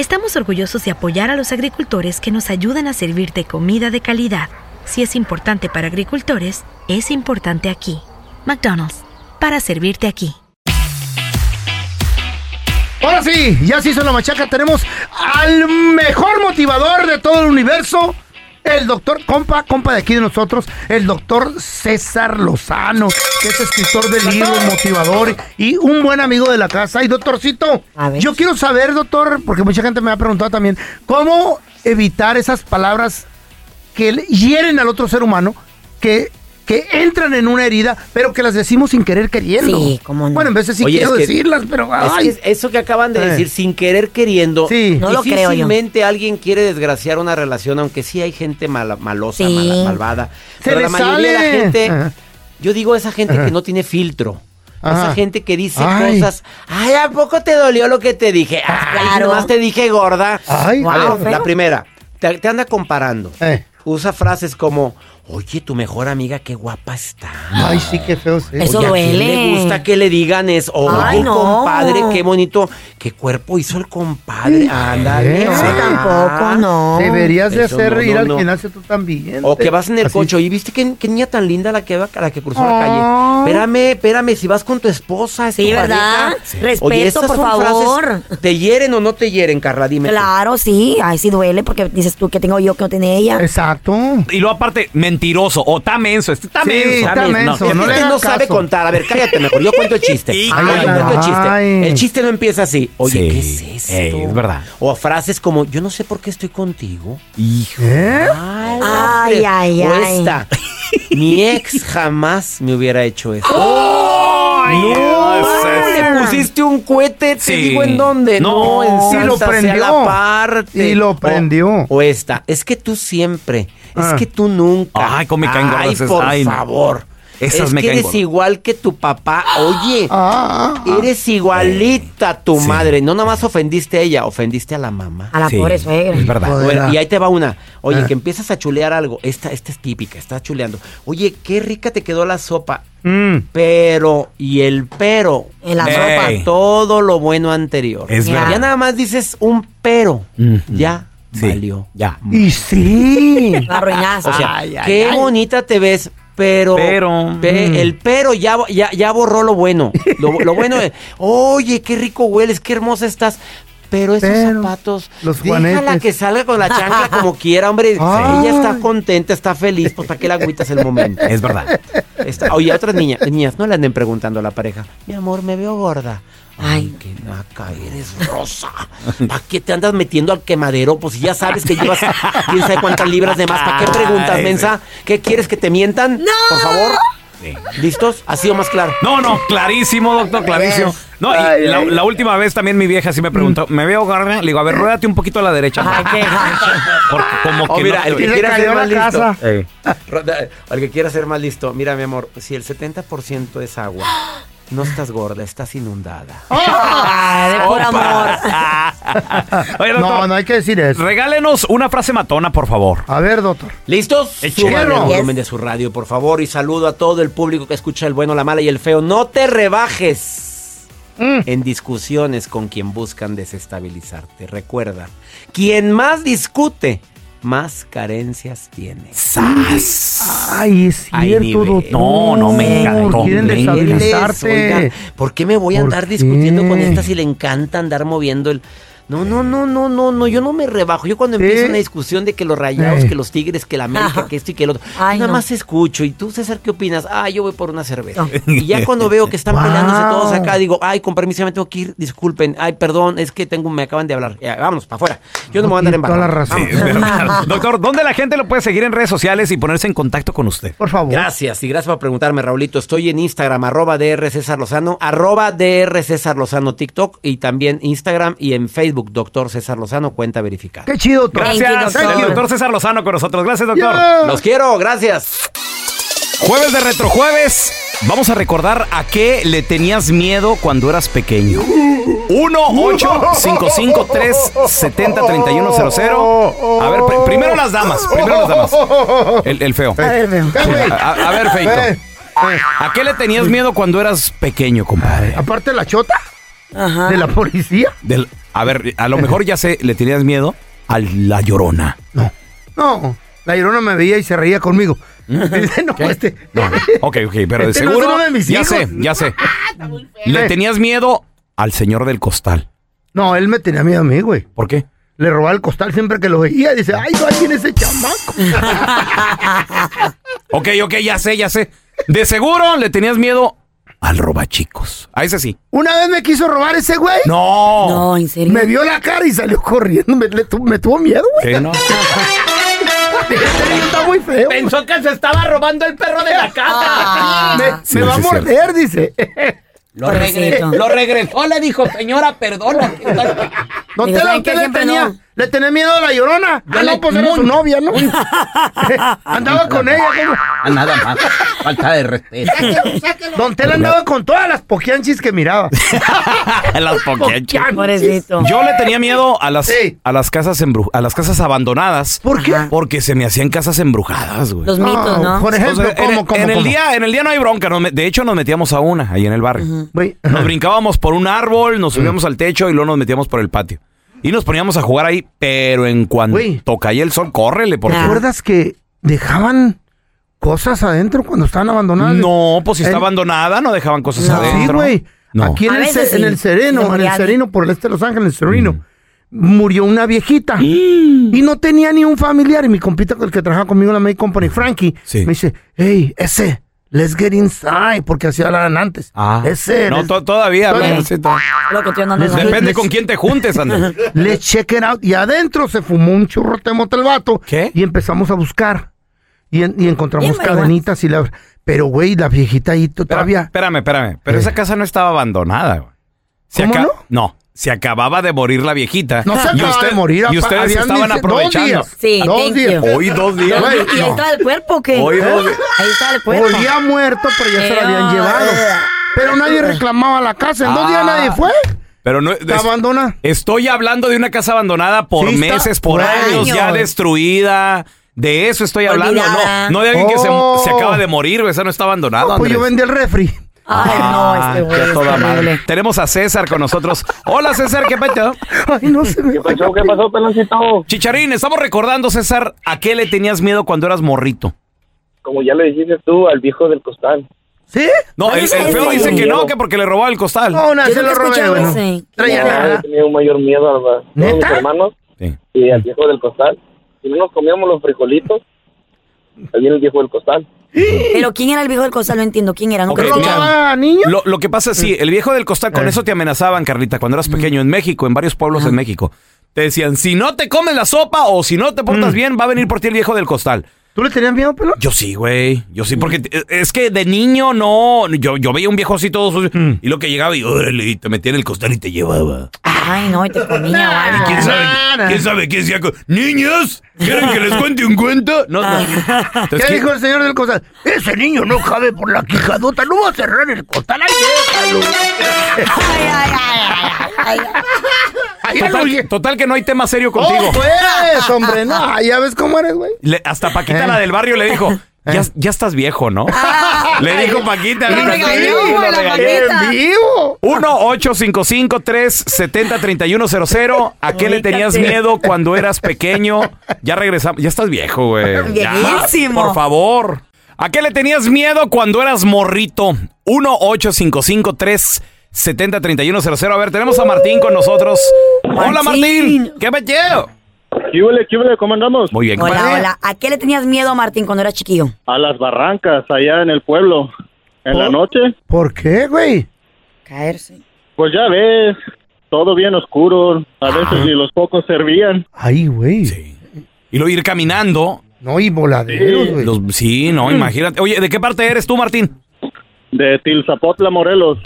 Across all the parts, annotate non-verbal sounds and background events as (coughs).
estamos orgullosos de apoyar a los agricultores que nos ayudan a servirte comida de calidad. Si es importante para agricultores, es importante aquí. McDonald's, para servirte aquí. Ahora sí, ya se hizo la machaca. Tenemos al mejor motivador de todo el universo. El doctor, compa, compa de aquí de nosotros, el doctor César Lozano, que es escritor de libros, motivador y un buen amigo de la casa. Y doctorcito, yo quiero saber, doctor, porque mucha gente me ha preguntado también, ¿cómo evitar esas palabras que hieren al otro ser humano, que que entran en una herida, pero que las decimos sin querer queriendo. Sí, cómo no. Bueno, en veces sí Oye, quiero es que- decirlas, pero Es ay. que eso que acaban de Eh. decir, sin querer queriendo, Sí. No lo creo yo. alguien quiere desgraciar una relación, aunque sí hay gente mala- malosa, Sí. mala- malvada. Se Pero la mayoría de la gente, Ajá. yo digo esa gente Ajá. que no tiene filtro. Ajá. Esa gente que dice Ay. cosas, ay, ¿a poco te dolió lo que te dije? Ay, claro. nomás te dije gorda. Ay, A ver, Wow, feo. la primera, te, te anda comparando. Eh. Usa frases como, oye, tu mejor amiga, qué guapa está. Ay, sí, qué feo. sí. Eso Oye, ¿a quién duele. le gusta que le digan eso? Oye, Ay, no. compadre, qué bonito. ¿Qué cuerpo hizo el compadre? Ándale. No, No, tampoco, no. Deberías de Eso hacer no, ir no, al gimnasio tú también. O que vas en el Así. coche y viste qué, qué niña tan linda la que va, la que cruzó la calle. Espérame, espérame, si vas con tu esposa, es Sí, tu ¿verdad? Respeto, Oye, estas por son frases, favor. ¿Te hieren o no te hieren, Carla? Dime. tú. Claro, sí. Ay, sí duele porque dices tú que tengo yo que no tiene ella. Exacto. Y luego aparte, mentiroso. O está menso. Este está Sí, menso. está bien, menso, No, no es le que hagas no sabe contar. A ver, cállate mejor. Yo cuento el chiste. (laughs) Sí, Ay, cállate. yo cuento el chiste. Ay. El chiste no empieza así. Oye, Sí. ¿qué es esto? Ey, es verdad. O frases como, yo no sé por qué estoy contigo. Hijo. ¿Eh? Ay, Ay, ay, o ay. esta. Mi ex jamás me hubiera hecho eso. Ay, No, le pusiste un cohete, te Sí. digo en dónde. No. No, en Y lo prendió. la parte. Y lo O- prendió. O, esta, es que tú siempre, Ah. es que tú nunca. Ay, cómo me caen Ay, por Ay, no. favor. Esas es me que caen eres igual que tu papá. Oye, Ah, eres igualita a tu Sí. madre. No nada más ofendiste a ella, ofendiste a la mamá. A la Sí, pobre suegra. Es verdad. Bueno, y ahí te va una. Oye, Ah. que empiezas a chulear algo. Esta, esta es típica, estás chuleando. Oye, qué rica te quedó la sopa. mm. Pero, y el pero. En la sopa. Todo lo bueno anterior. Es Ya. verdad. Ya nada más dices un pero. Ujú. Ya Sí, valió. Ya. Y sí. (laughs) La arruinaste. O sea, Ay, ay, qué ay. bonita te ves. Pero, Pero, pe- mm. el pero ya, ya, ya borró lo bueno. Lo, lo bueno es, (laughs) oye, qué rico hueles, qué hermosa estás. Pero esos Pero, zapatos, los déjala juanetes. que salga con la chancla como quiera, hombre. Ay. (laughs) Ella está contenta, está feliz, pues para qué la agüitas el momento. Es verdad. Está- oye, otras niñas, niñas, no le anden preguntando a la pareja, mi amor, me veo gorda. Ay, Ay. qué naca, eres rosa. ¿Para qué te andas metiendo al quemadero? Pues si ya sabes que llevas quién sabe cuántas libras de más. ¿Para qué preguntas, mensa? ¿Qué quieres que te mientan? ¡No! Por favor. Sí. ¿Listos? ¿Ha sido más claro? No, no, clarísimo, doctor, clarísimo. No, y la, última vez también mi vieja sí me preguntó, ¿me veo gorda? Le digo, a ver, ruédate un poquito a la derecha. Ay, qué. Porque como Oh, que mira, no- el que quiera ser más listo. El (laughs) que quiera ser más listo. Mira, mi amor, si el 70% es agua No estás gorda, estás inundada. (laughs) Ay, de por amor. (laughs) Oye, doctor, No, no hay que decir eso. regálenos una frase matona, por favor. A ver, doctor. ¿Listos? Súbanle el volumen de su radio, por favor. Y saludo a todo el público que escucha el bueno, la mala y el feo. No te rebajes Mm. en discusiones con quien buscan desestabilizarte. Recuerda, quien más discute, más carencias tiene. Ay, es cierto, doctor. No, no, me encantó. Quieren Me destabilizarte. Oiga, ¿Por qué me voy a ¿Por andar discutiendo con esta si le encanta andar moviendo el... No, no, no, no, no, no, yo no me rebajo. Yo cuando empiezo una discusión de que los rayados, Eh. que los tigres, que la América, Ajá. que esto y que el otro, Ay, nada no. más escucho. ¿Y tú, César, qué opinas? Ah, yo voy por una cerveza. Y ya cuando veo que están Wow. peleándose todos acá, digo, ay, con permiso, ya me tengo que ir, disculpen. Ay, perdón, es que tengo, me acaban de hablar. Ya, vámonos, para afuera. Yo no me voy a andar en toda la razón. Sí. (laughs) Doctor, ¿dónde la gente lo puede seguir en redes sociales y ponerse en contacto con usted? Por favor. Gracias, y gracias por preguntarme, Raulito. Estoy en Instagram, arroba DR César Lozano, arroba DR César Lozano TikTok y también Instagram y en Facebook, doctor César Lozano, cuenta verificada. Qué chido, doctor. Thank you, Gracias, doctor. César Lozano con nosotros. Gracias, doctor. Yeah. Los quiero, gracias. Jueves de Retrojueves. Vamos a recordar a qué le tenías miedo cuando eras pequeño. 1-8-553-70-3100. A ver, pr- primero las damas. Primero las damas. El, el feo. A ver, ver, Eh, Feito. eh. ¿A qué le tenías miedo cuando eras pequeño, compadre? Aparte la chota Ajá. de la policía. Del- a ver, a lo mejor ya sé, le tenías miedo a la llorona. No. No. La llorona me veía y se reía conmigo. (laughs) Dice, no, este. No, ok, ok, pero de Este no es seguro. uno de mis ya hijos. sé, ya sé. (laughs) Le tenías miedo al señor del costal. No, él me tenía miedo a mí, güey. ¿Por qué? Le robaba el costal siempre que lo veía. Dice, ay, no, ahí viene ese chamaco. (laughs) Ok, ok, ya sé, ya sé. De seguro le tenías miedo al robachicos. A ese sí. Una vez me quiso robar ese güey. No. No, en serio. Me vio la cara y salió corriendo. Me, le tu- me tuvo miedo, güey. ¿Qué no? (laughs) Está muy feo. que se estaba robando el perro de la Ah. Me, Sí, me va sí a morder, dice. Lo, Pobrecito. regresó, lo regresó, le dijo, señora, perdona. No Digo, te le Siempre tenía. no. Le tenía miedo a la llorona. Ah, no, pues era su novia, ¿no? (laughs) andaba con ella. ¿cómo? Nada más. Falta de respeto. Don Tela andaba con todas las poquianchis que miraba. (laughs) Las poquianchas. Pobrecito. Yo le tenía miedo a las, Sí. a las casas embru- a las casas abandonadas. ¿Por qué? Porque se me hacían casas embrujadas, güey. Los mitos, ¿no? Por ejemplo, sea, en, ¿cómo, cómo, en el día, en el día no hay bronca. nos de hecho, nos metíamos a una ahí en el barrio. Nos brincábamos por un árbol, nos subíamos al techo y luego nos metíamos por el patio. Y nos poníamos a jugar ahí, pero en cuanto Güey. caía el sol, córrele, porque... ¿Te acuerdas que dejaban cosas adentro cuando estaban abandonadas? No, pues si está En- abandonada, no dejaban cosas No. Sí, adentro. güey. No. Aquí en A el, veces ce- en sí. el Sereno, Se en el Sereno, por el este de Los Ángeles, el Sereno, Mm. murió una viejita. Y no tenía ni un familiar. Y mi compita, el que trabaja conmigo en la May Company, Frankie, Sí. me dice, hey, ese, let's get inside, porque así hablaban antes. Ah. Ese, No, to- todavía. Todavía. to- no andas Depende con quién te juntes, anda. (laughs) let's check it out. Y adentro se fumó un churrote de mota el vato. ¿Qué? Y empezamos a buscar. Y, en- y encontramos cadenitas y la... Pero, güey, la viejita ahí to- todavía... Espérame, espérame. Pero Eh. esa casa no estaba abandonada, güey. Se ¿Cómo aca- no? Se acababa de morir la viejita. No se Y acaba usted- de morir. Y ustedes estaban aprovechando. Dos días. Sí, dos días. you. Hoy dos días. ¿Y ahí no. estaba el cuerpo o qué? Hoy dos días. Ahí estaba el cuerpo. Olía muerto, pero ya se lo habían Eh, llevado. Pero nadie reclamaba la casa. En dos días Ah. nadie fue. Pero no. Está es- abandonada. Estoy hablando de una casa abandonada por Sí, está- meses, por por años, ya destruida. De eso estoy hablando. Olvidada. No, no de alguien que se, Oh. se acaba de morir. Esa no está abandonada. pues yo vendí el refri. Ay, no, este güey. Es toda madre. Tenemos a César con nosotros. Hola, César, ¿qué pedo? Ay, no se me ¿Qué pasó? ¿Qué pasó, peloncito? Chicharín, estamos recordando, César, ¿a qué le tenías miedo cuando eras morrito? Como ya le dijiste tú al viejo del costal. ¿Sí? No, el, el feo dice que no, que porque le robaba el costal. No, Yo se lo robé, bueno. Traía ¿Quién Yo nada. tenía un mayor miedo a mis hermanos Sí. y al viejo del costal. Si no nos comíamos los frijolitos, ahí viene el viejo del costal. Pero ¿quién era el viejo del costal? No entiendo. ¿Quién era? Nunca Ok, he escuchado. ¿Robaba niños? Lo, lo que pasa es, sí, el viejo del costal, con Eh. eso te amenazaban, Carlita, cuando eras pequeño en México, en varios pueblos en México. Te decían, si no te comes la sopa o si no te portas bien, va a venir por ti el viejo del costal. ¿Tú le tenías miedo, pelón? Yo sí, güey. Yo sí, porque eh, es que de niño no. Yo, yo veía un viejo así todo sucio. Mm. Y lo que llegaba y, órale, y te metía en el costal y te llevaba. Ay, no, y te comía (laughs) o ¿Y quién sabe? ¿Quién sabe qué decía? ¡Niños! ¿Quieren que les cuente un cuento? No, no. Entonces, ¿Qué ¿qué- dijo el señor del costal? Ese niño no cabe por la quijadota, no va a cerrar el costal. ¡Ay, déjalo! Ay, ay, ay, ay, ay. Ay, Total, total que no hay tema serio contigo. ¡Oh, pues, (laughs) hombre! No, ya ves cómo eres, güey. Le- hasta Paquita, Eh. la del barrio, le dijo, ya, Eh. ya estás viejo, ¿no? Ah. (laughs) le dijo Paquita. Lo le regañó, lo güey, la regañó. Paquita. ¡En vivo! 1-855-370-3100. ¿A qué le tenías miedo cuando eras pequeño? Ya regresamos. Ya estás viejo, güey. Ya, Viejísimo. por favor. ¿A qué le tenías miedo cuando eras morrito? 1-855-370-3100. A ver, tenemos a Martín con nosotros. Hola, Martín. ¿Qué metido? ¿Qué huele, qué huele? ¿Cómo andamos? Muy bien. Hola, compadre. hola. ¿A qué le tenías miedo, Martín, cuando eras chiquillo? A las barrancas, allá en el pueblo. En la noche, ¿Por qué, güey? Caerse. pues ya ves, todo bien oscuro. A veces ni los focos servían. Ay, güey. Sí. Y luego ir caminando. No, y voladeros, güey. Los- sí, no, imagínate. Oye, ¿de qué parte eres tú, Martín? De Tilzapotla, Morelos.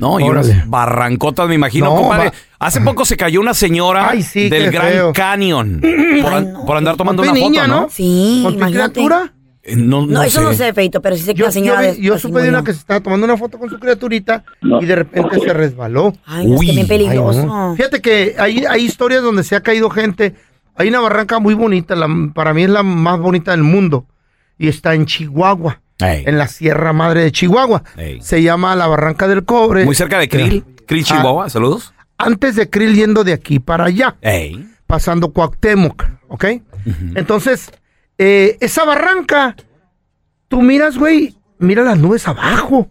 No, y Órale. unas barrancotas, me imagino, No, compadre. va- Hace poco se cayó una señora Ay, sí, del qué Gran feo. Canyon (clears throat) por, an- por andar tomando una tu foto, niña, ¿no? ¿no? Sí, ¿Con tu imagínate. criatura? Eh, No, No, no eso no sé, Feito, pero sí sé que Yo, la señora... yo, de- vi- yo así supe de murió. una que se estaba tomando una foto con su criaturita y de repente se resbaló. Ay, no, es Uy. que bien Ay, peligroso. no. Fíjate que hay, hay historias donde se ha caído gente. Hay una barranca muy bonita, la- para mí es la más bonita del mundo. Y está en Chihuahua, Ey. en la Sierra Madre de Chihuahua. Ey. Se llama la Barranca del Cobre. Muy cerca de Krill. Krill, Ah. Chihuahua. Saludos. Antes de Krill yendo de aquí para allá, Ey. pasando Cuauhtémoc, ¿ok? Entonces, eh, esa barranca, tú miras, güey, mira las nubes abajo.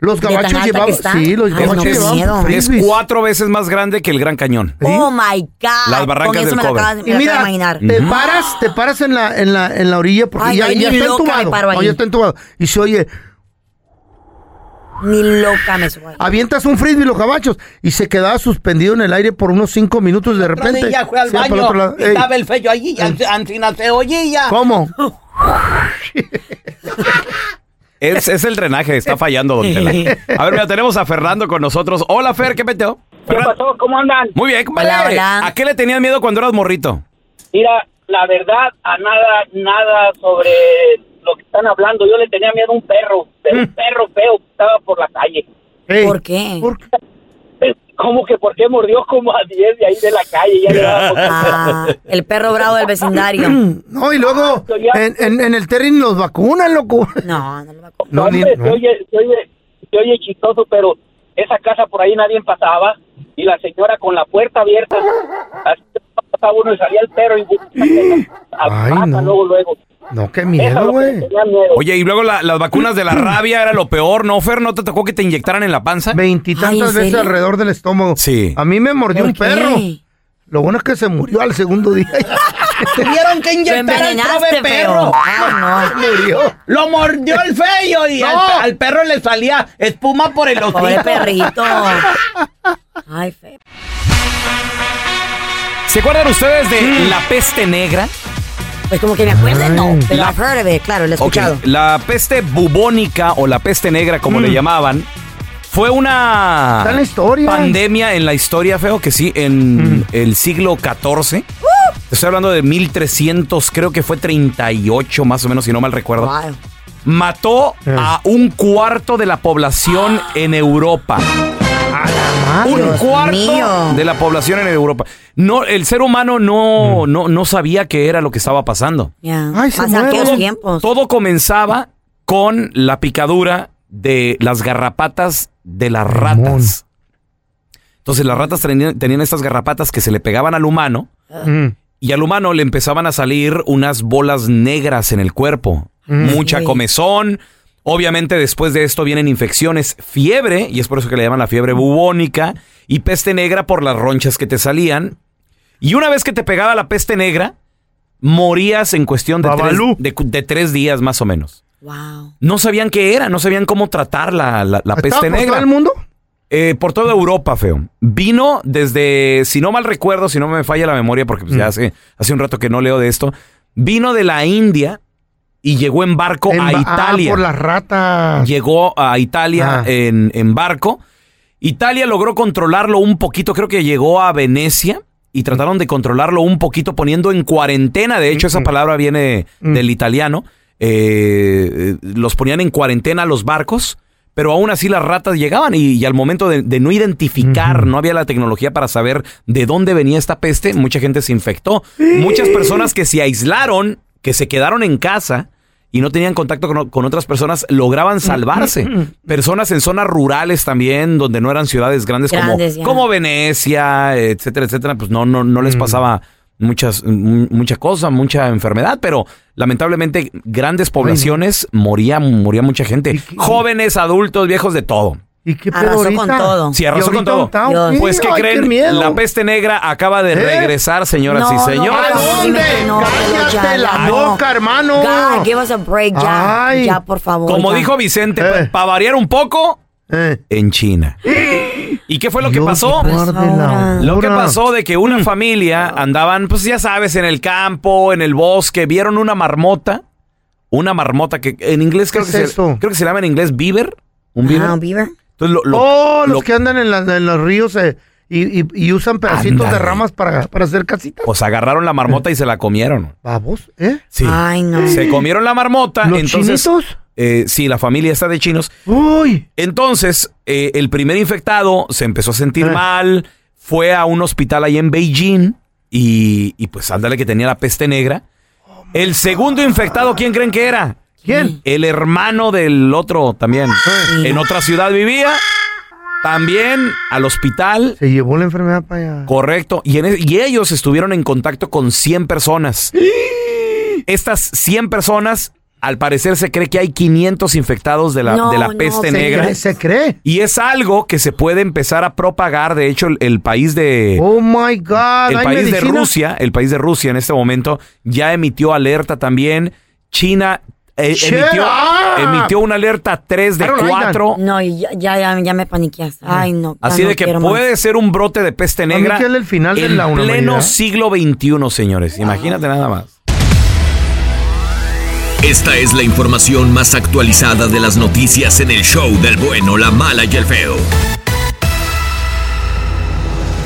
Los ¿De tan gabachos llevaban, sí, los Ay, gabachos no, llevaban. Es cuatro veces más grande que el Gran Cañón. Oh my God. Las barrancas del cobre. acabas- Y mira, imaginar. te paras, te paras en la, en la, en la orilla porque Ay, ya, no, ya está entubado. No, ya está entubado. Y se oye, Ni loca me subo ahí. avientas un frisbee los gabachos y se quedaba suspendido en el aire por unos cinco minutos de repente. Ya fue al baño. otro lado. Estaba el fello allí. al- Ancina se oía. ¿Cómo? (laughs) (laughs) Es, es el drenaje, está fallando, don Tela. A ver, mira, tenemos a Fernando con nosotros. Hola, Fer, ¿qué metió? ¿Qué pasó? ¿Cómo andan? Muy bien, compadre. Hola, hola. ¿A qué le tenías miedo cuando eras morrito? Mira, la verdad, a nada, nada sobre lo que están hablando. Yo le tenía miedo a un perro, pero un perro feo que estaba por la calle. ¿Por qué? ¿por qué? ¿Cómo que por qué mordió como a 10 de ahí de la calle? Ya Ah, el perro bravo del vecindario. (clears throat) No, y luego en, en, en el terreno los vacunan, loco. No, no lo va a No, Hombre, no. Se, oye, se, oye, se oye chistoso, pero esa casa por ahí nadie pasaba y la señora con la puerta abierta, así pasaba uno y salía el perro y (clears throat) Ay, no. luego, luego. No, qué miedo, güey. Oye, y luego la- las vacunas de la (clears throat) rabia era lo peor, ¿no, Fer? ¿No te tocó que te inyectaran en la panza? Ay, Veintitantas ¿en veces serio? alrededor del estómago. Sí. A mí me mordió un perro. Lo bueno es que se murió al segundo día. (laughs) Tuvieron que inyectar al envenenaste, pobre perro. feo. Ay, (laughs) murió. Lo mordió el feo y al, (laughs) No. al perro le salía espuma por el no. Pobre hocico. perrito. Ay, feo. ¿Se acuerdan ustedes de la peste negra? Pues como que me acuerden, no. Pero La- I've heard of it, claro, lo he. La peste bubónica o la peste negra, como Mm. le llamaban, fue una Está en la historia. pandemia en la historia, feo, que sí, en Mm. el siglo XIV. Te Estoy hablando de 1300, creo que fue 38 más o menos, si no mal recuerdo. Wow. Mató Eh. a un cuarto de la población en Europa. Un Dios cuarto mío. de la población en Europa. No, el ser humano Mm. no, no, no sabía qué era lo que estaba pasando. Ya. Ay, se Más en muere. aquellos Todo, tiempos. todo comenzaba con la picadura de las garrapatas de las ratas. Entonces las ratas tenían, tenían estas garrapatas que se le pegaban al humano Mm. y al humano le empezaban a salir unas bolas negras en el cuerpo. Mucha Sí. comezón. Obviamente después de esto vienen infecciones, fiebre, y es por eso que le llaman la fiebre bubónica, y peste negra por las ronchas que te salían. Y una vez que te pegaba la peste negra, morías en cuestión de tres, Babalú. de, de tres días más o menos. Wow. No sabían qué era, no sabían cómo tratar la, la- la ¿Estaba peste por negra. todo el mundo? Eh, por toda Europa, feo. Vino desde, si no mal recuerdo, si no me falla la memoria, porque pues, ya hace, hace un rato que no leo de esto, vino de la India y llegó en barco En a ah, Italia. por las ratas. Llegó a Italia Ah. en, en barco. Italia logró controlarlo un poquito, creo que llegó a Venecia y trataron de controlarlo un poquito poniendo en cuarentena. De hecho, esa palabra viene Mm. del italiano. Eh, los ponían en cuarentena los barcos, pero aún así las ratas llegaban y, y al momento de, de no identificar, no había la tecnología para saber de dónde venía esta peste, mucha gente se infectó. Muchas personas que se aislaron, que se quedaron en casa y no tenían contacto con, con otras personas, lograban salvarse. (laughs) Personas en zonas rurales también, donde no eran ciudades grandes, como, como Venecia, etcétera, etcétera, pues no, no, no les pasaba muchas, mucha cosa, mucha enfermedad, pero lamentablemente grandes poblaciones moría, moría mucha gente. Jóvenes, adultos, viejos, de todo. ¿Y qué pedo Arrasó ahorita? con todo. Sí, ¿Y arrasó con todo. Dios. qué? Pues, ¿qué Ay, creen? miedo. La peste negra acaba de ¿Eh? regresar, señoras No, y no, señores. ¿A dónde? no, Cállate ya, la boca, hermano. God, give us a break ya. Ay. Ya, por favor. Como ya. dijo Vicente, Eh. para variar un poco, Eh. en China. ¿Y qué fue lo que pasó? la Lo que pasó de que una familia andaban, pues ya sabes, en el campo, en el bosque, vieron una marmota, una marmota que en inglés creo ¿Qué que es se, eso? creo que se llama en inglés beaver, un beaver. Ah, Beaver. Entonces lo, lo- oh, los lo- que andan en, los ríos eh, y, y- y usan pedacitos de ramas para, para hacer casitas. pues agarraron la marmota y se la comieron. Babos, ¿eh? Sí. Ay, no. Se comieron la marmota, ¿Los entonces chinitos? eh, sí, la familia está de chinos. Uy. Entonces, eh, el primer infectado se empezó a sentir Eh. mal, fue a un hospital ahí en Beijing y, y pues ándale que tenía la peste negra. El segundo infectado, ¿quién creen que era? ¿Quién? El hermano del otro también. En otra ciudad vivía. También al hospital. Se llevó la enfermedad para allá. Correcto. Y, en e- y ellos estuvieron en contacto con 100 personas. Estas 100 personas, al parecer se cree que hay 500 infectados de la, No, de la no, peste se negra. cree, se cree. Y es algo que se puede empezar a propagar. De hecho, el, el país de... Oh my God. el ¿hay país de? Rusia, el país de Rusia en este momento ya emitió alerta también. China eh, emitió, emitió una alerta 3 de I don't like 4. No, y ya, ya, ya, ya me paniqueaste. Ay, no. Así no de que más. puede ser un brote de peste negra que es el final de en la pleno humanidad. siglo XXI, señores. Imagínate nada más. Esta es la información más actualizada de las noticias en el show del bueno, la mala y el feo.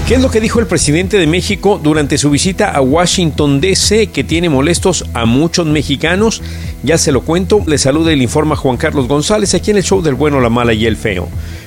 ¿Qué es lo que dijo el presidente de México durante su visita a Washington DC que tiene molestos a muchos mexicanos? Ya se lo cuento, le saluda y le informa Juan Carlos González aquí en el show del bueno, la mala y el feo.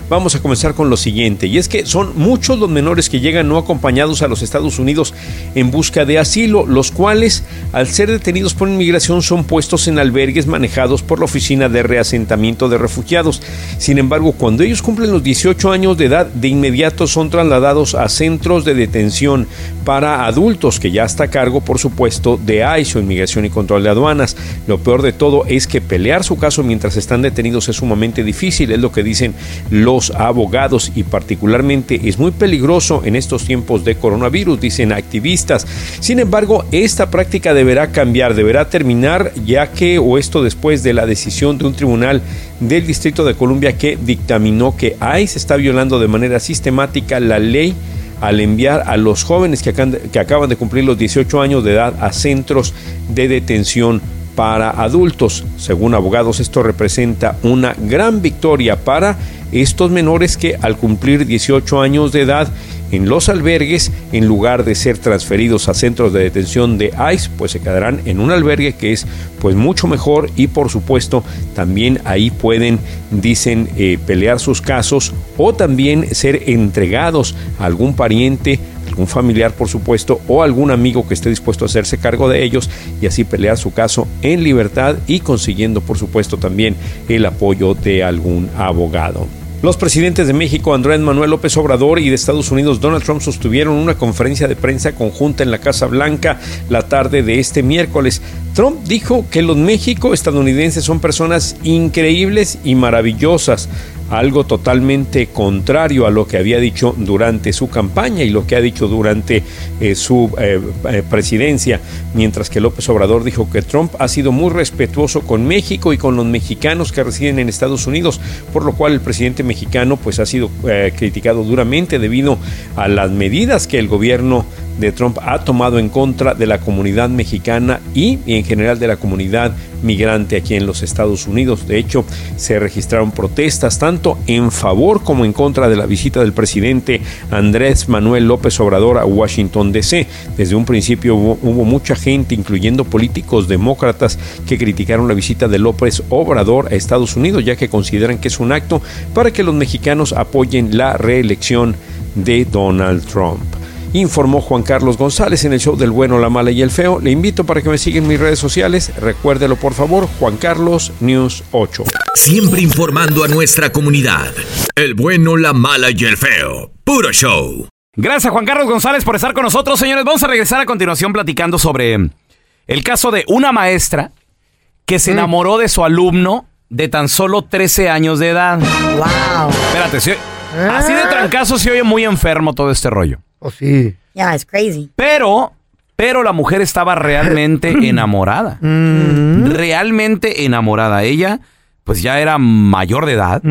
Vamos a comenzar con lo siguiente, y es que son muchos los menores que llegan no acompañados a los Estados Unidos en busca de asilo, los cuales, al ser detenidos por inmigración, son puestos en albergues manejados por la Oficina de Reasentamiento de Refugiados. Sin embargo, cuando ellos cumplen los 18 años de edad, de inmediato son trasladados a centros de detención para adultos, que ya está a cargo, por supuesto, de ICE o Inmigración y Control de Aduanas. Lo peor de todo es que pelear su caso mientras están detenidos es sumamente difícil, es lo que dicen los abogados y particularmente es muy peligroso en estos tiempos de coronavirus, dicen activistas. Sin embargo, esta práctica deberá cambiar, deberá terminar, ya que, o esto después de la decisión de un tribunal del Distrito de Columbia que dictaminó que ICE está violando de manera sistemática la ley al enviar a los jóvenes que acaban, de, que acaban de cumplir los 18 años de edad a centros de detención para adultos. Según abogados, esto representa una gran victoria para estos menores que al cumplir 18 años de edad en los albergues, en lugar de ser transferidos a centros de detención de ICE, pues se quedarán en un albergue que es pues mucho mejor y por supuesto también ahí pueden, dicen, eh, pelear sus casos o también ser entregados a algún pariente, algún familiar por supuesto o algún amigo que esté dispuesto a hacerse cargo de ellos y así pelear su caso en libertad y consiguiendo por supuesto también el apoyo de algún abogado. Los presidentes de México, Andrés Manuel López Obrador, y de Estados Unidos, Donald Trump, sostuvieron una conferencia de prensa conjunta en la Casa Blanca la tarde de este miércoles. Trump dijo que los México estadounidenses son personas increíbles y maravillosas, algo totalmente contrario a lo que había dicho durante su campaña y lo que ha dicho durante eh, su eh, eh, presidencia, mientras que López Obrador dijo que Trump ha sido muy respetuoso con México y con los mexicanos que residen en Estados Unidos, por lo cual el presidente mexicano pues ha sido criticado duramente debido a las medidas que el gobierno de Trump ha tomado en contra de la comunidad mexicana y, en general de la comunidad migrante aquí en los Estados Unidos. De hecho, se registraron protestas tanto en favor como en contra de la visita del presidente Andrés Manuel López Obrador a Washington, D.C. Desde un principio hubo mucha gente, incluyendo políticos demócratas, que criticaron la visita de López Obrador a Estados Unidos, ya que consideran que es un acto para que los mexicanos apoyen la reelección de Donald Trump. Informó Juan Carlos González en el show del bueno, la mala y el feo. Le invito para que me siga en mis redes sociales. Recuérdelo por favor, Juan Carlos News 8. Siempre informando a nuestra comunidad. El bueno, la mala y el feo. Puro show. Gracias Juan Carlos González por estar con nosotros, señores. Vamos a regresar a continuación platicando sobre el caso de una maestra que se enamoró de su alumno de tan solo 13 años de edad. Wow. Espérate, así de trancazo se oye muy enfermo todo este rollo. Oh, sí. Yeah, it's crazy. Pero, pero la mujer estaba realmente (coughs) enamorada. Realmente enamorada. Ella, pues ya era mayor de edad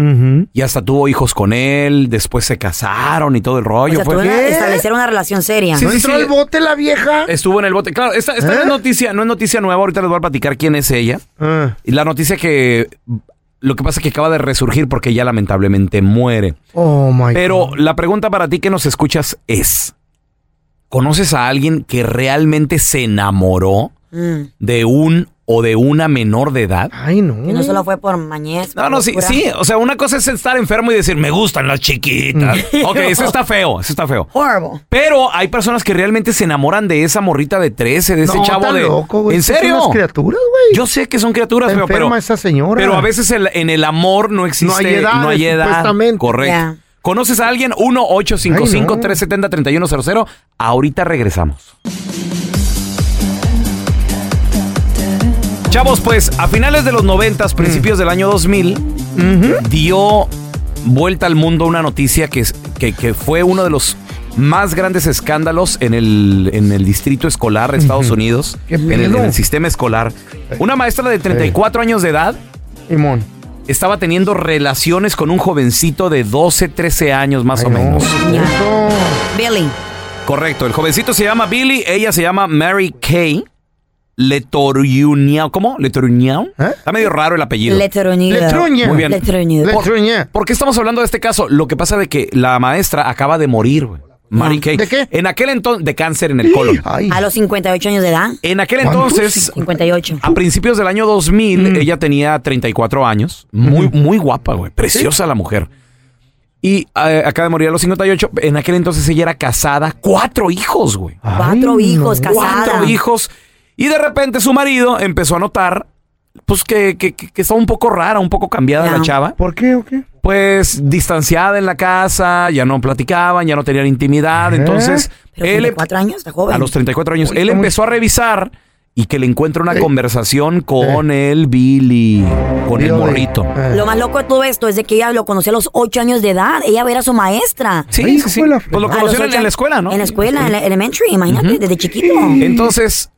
y hasta tuvo hijos con él. Después se casaron y todo el O rollo. sea, Fue- tuvo una- establecer una relación seria. Sí, ¿No sí, entró sí. al bote la vieja? Estuvo en el bote. Claro, esta, esta no, ¿Eh? es noticia, no es noticia nueva. Ahorita les voy a platicar quién es ella. Ah. Y la noticia que. Lo que pasa es que acaba de resurgir porque ya lamentablemente muere. Oh, my Pero God. la pregunta para ti que nos escuchas es: ¿Conoces a alguien que realmente se enamoró Mm. de un o de una menor de edad? Ay, no. Que no solo fue por mañez. No, por no, sí, sí. O sea, una cosa es estar enfermo y decir, me gustan las chiquitas. (laughs) ok, eso está feo, eso está feo. Horrible. Pero hay personas que realmente se enamoran de esa morrita de 13, de ese No, chavo está de. loco, güey. ¿En Son serio? unas criaturas, güey. Yo sé que son criaturas, pero. enferma esa señora. Pero a veces el- en el amor no existe. No hay edades, no hay edad. supuestamente. Correcto. Ya. ¿Conoces a alguien? 1-855-370-3100. Ahorita regresamos. Chavos, pues a finales de los 90, principios del año 2000, dio vuelta al mundo una noticia que, es- que, que fue uno de los más grandes escándalos en el, en el distrito escolar de Estados Unidos, Qué en el, en el sistema escolar. Una maestra de 34 años de edad Simón. estaba teniendo relaciones con un jovencito de 12, 13 años más o no, menos. Billy. Correcto, el jovencito se llama Billy, ella se llama Mary Kay Letoruniao. ¿Cómo? Letoruniao. ¿Eh? Está medio raro el apellido. Letruñido. Letruña. Muy bien. Letruñido. Le truñé. ¿Por qué estamos hablando de este caso? Lo que pasa de que la maestra acaba de morir, güey. Mary Kay. ¿De qué? En aquel entonces, de cáncer en el colon. Ay. A los 58 años de edad. En aquel ¿Cuántos? entonces, 58. a principios del año 2000, Mm. ella tenía 34 años. Muy, muy guapa, güey. Preciosa la mujer. Y eh, acaba de morir a los 58. En aquel entonces ella era casada. Cuatro hijos, güey. Cuatro hijos, casada. Cuatro hijos. Y de repente su marido empezó a notar, pues, que, que, que- que estaba un poco rara, un poco cambiada la chava. ¿Por qué o qué? Pues distanciada en la casa, ya no platicaban, ya no tenían intimidad. ¿Eh? Entonces, Pero él, 34 años, está joven. a los 34 años, Uy, él muy- empezó a revisar y que le encuentra una Sí. conversación con el Billy, con el de- morrito. Eh. Lo más loco de todo esto es de que ella lo conoció a los 8 años de edad. Ella era su maestra. Sí, Ay, sí, sí. Pues lo conocieron en la años- escuela, ¿no? En la escuela, en la elementary, imagínate, desde chiquito. Entonces,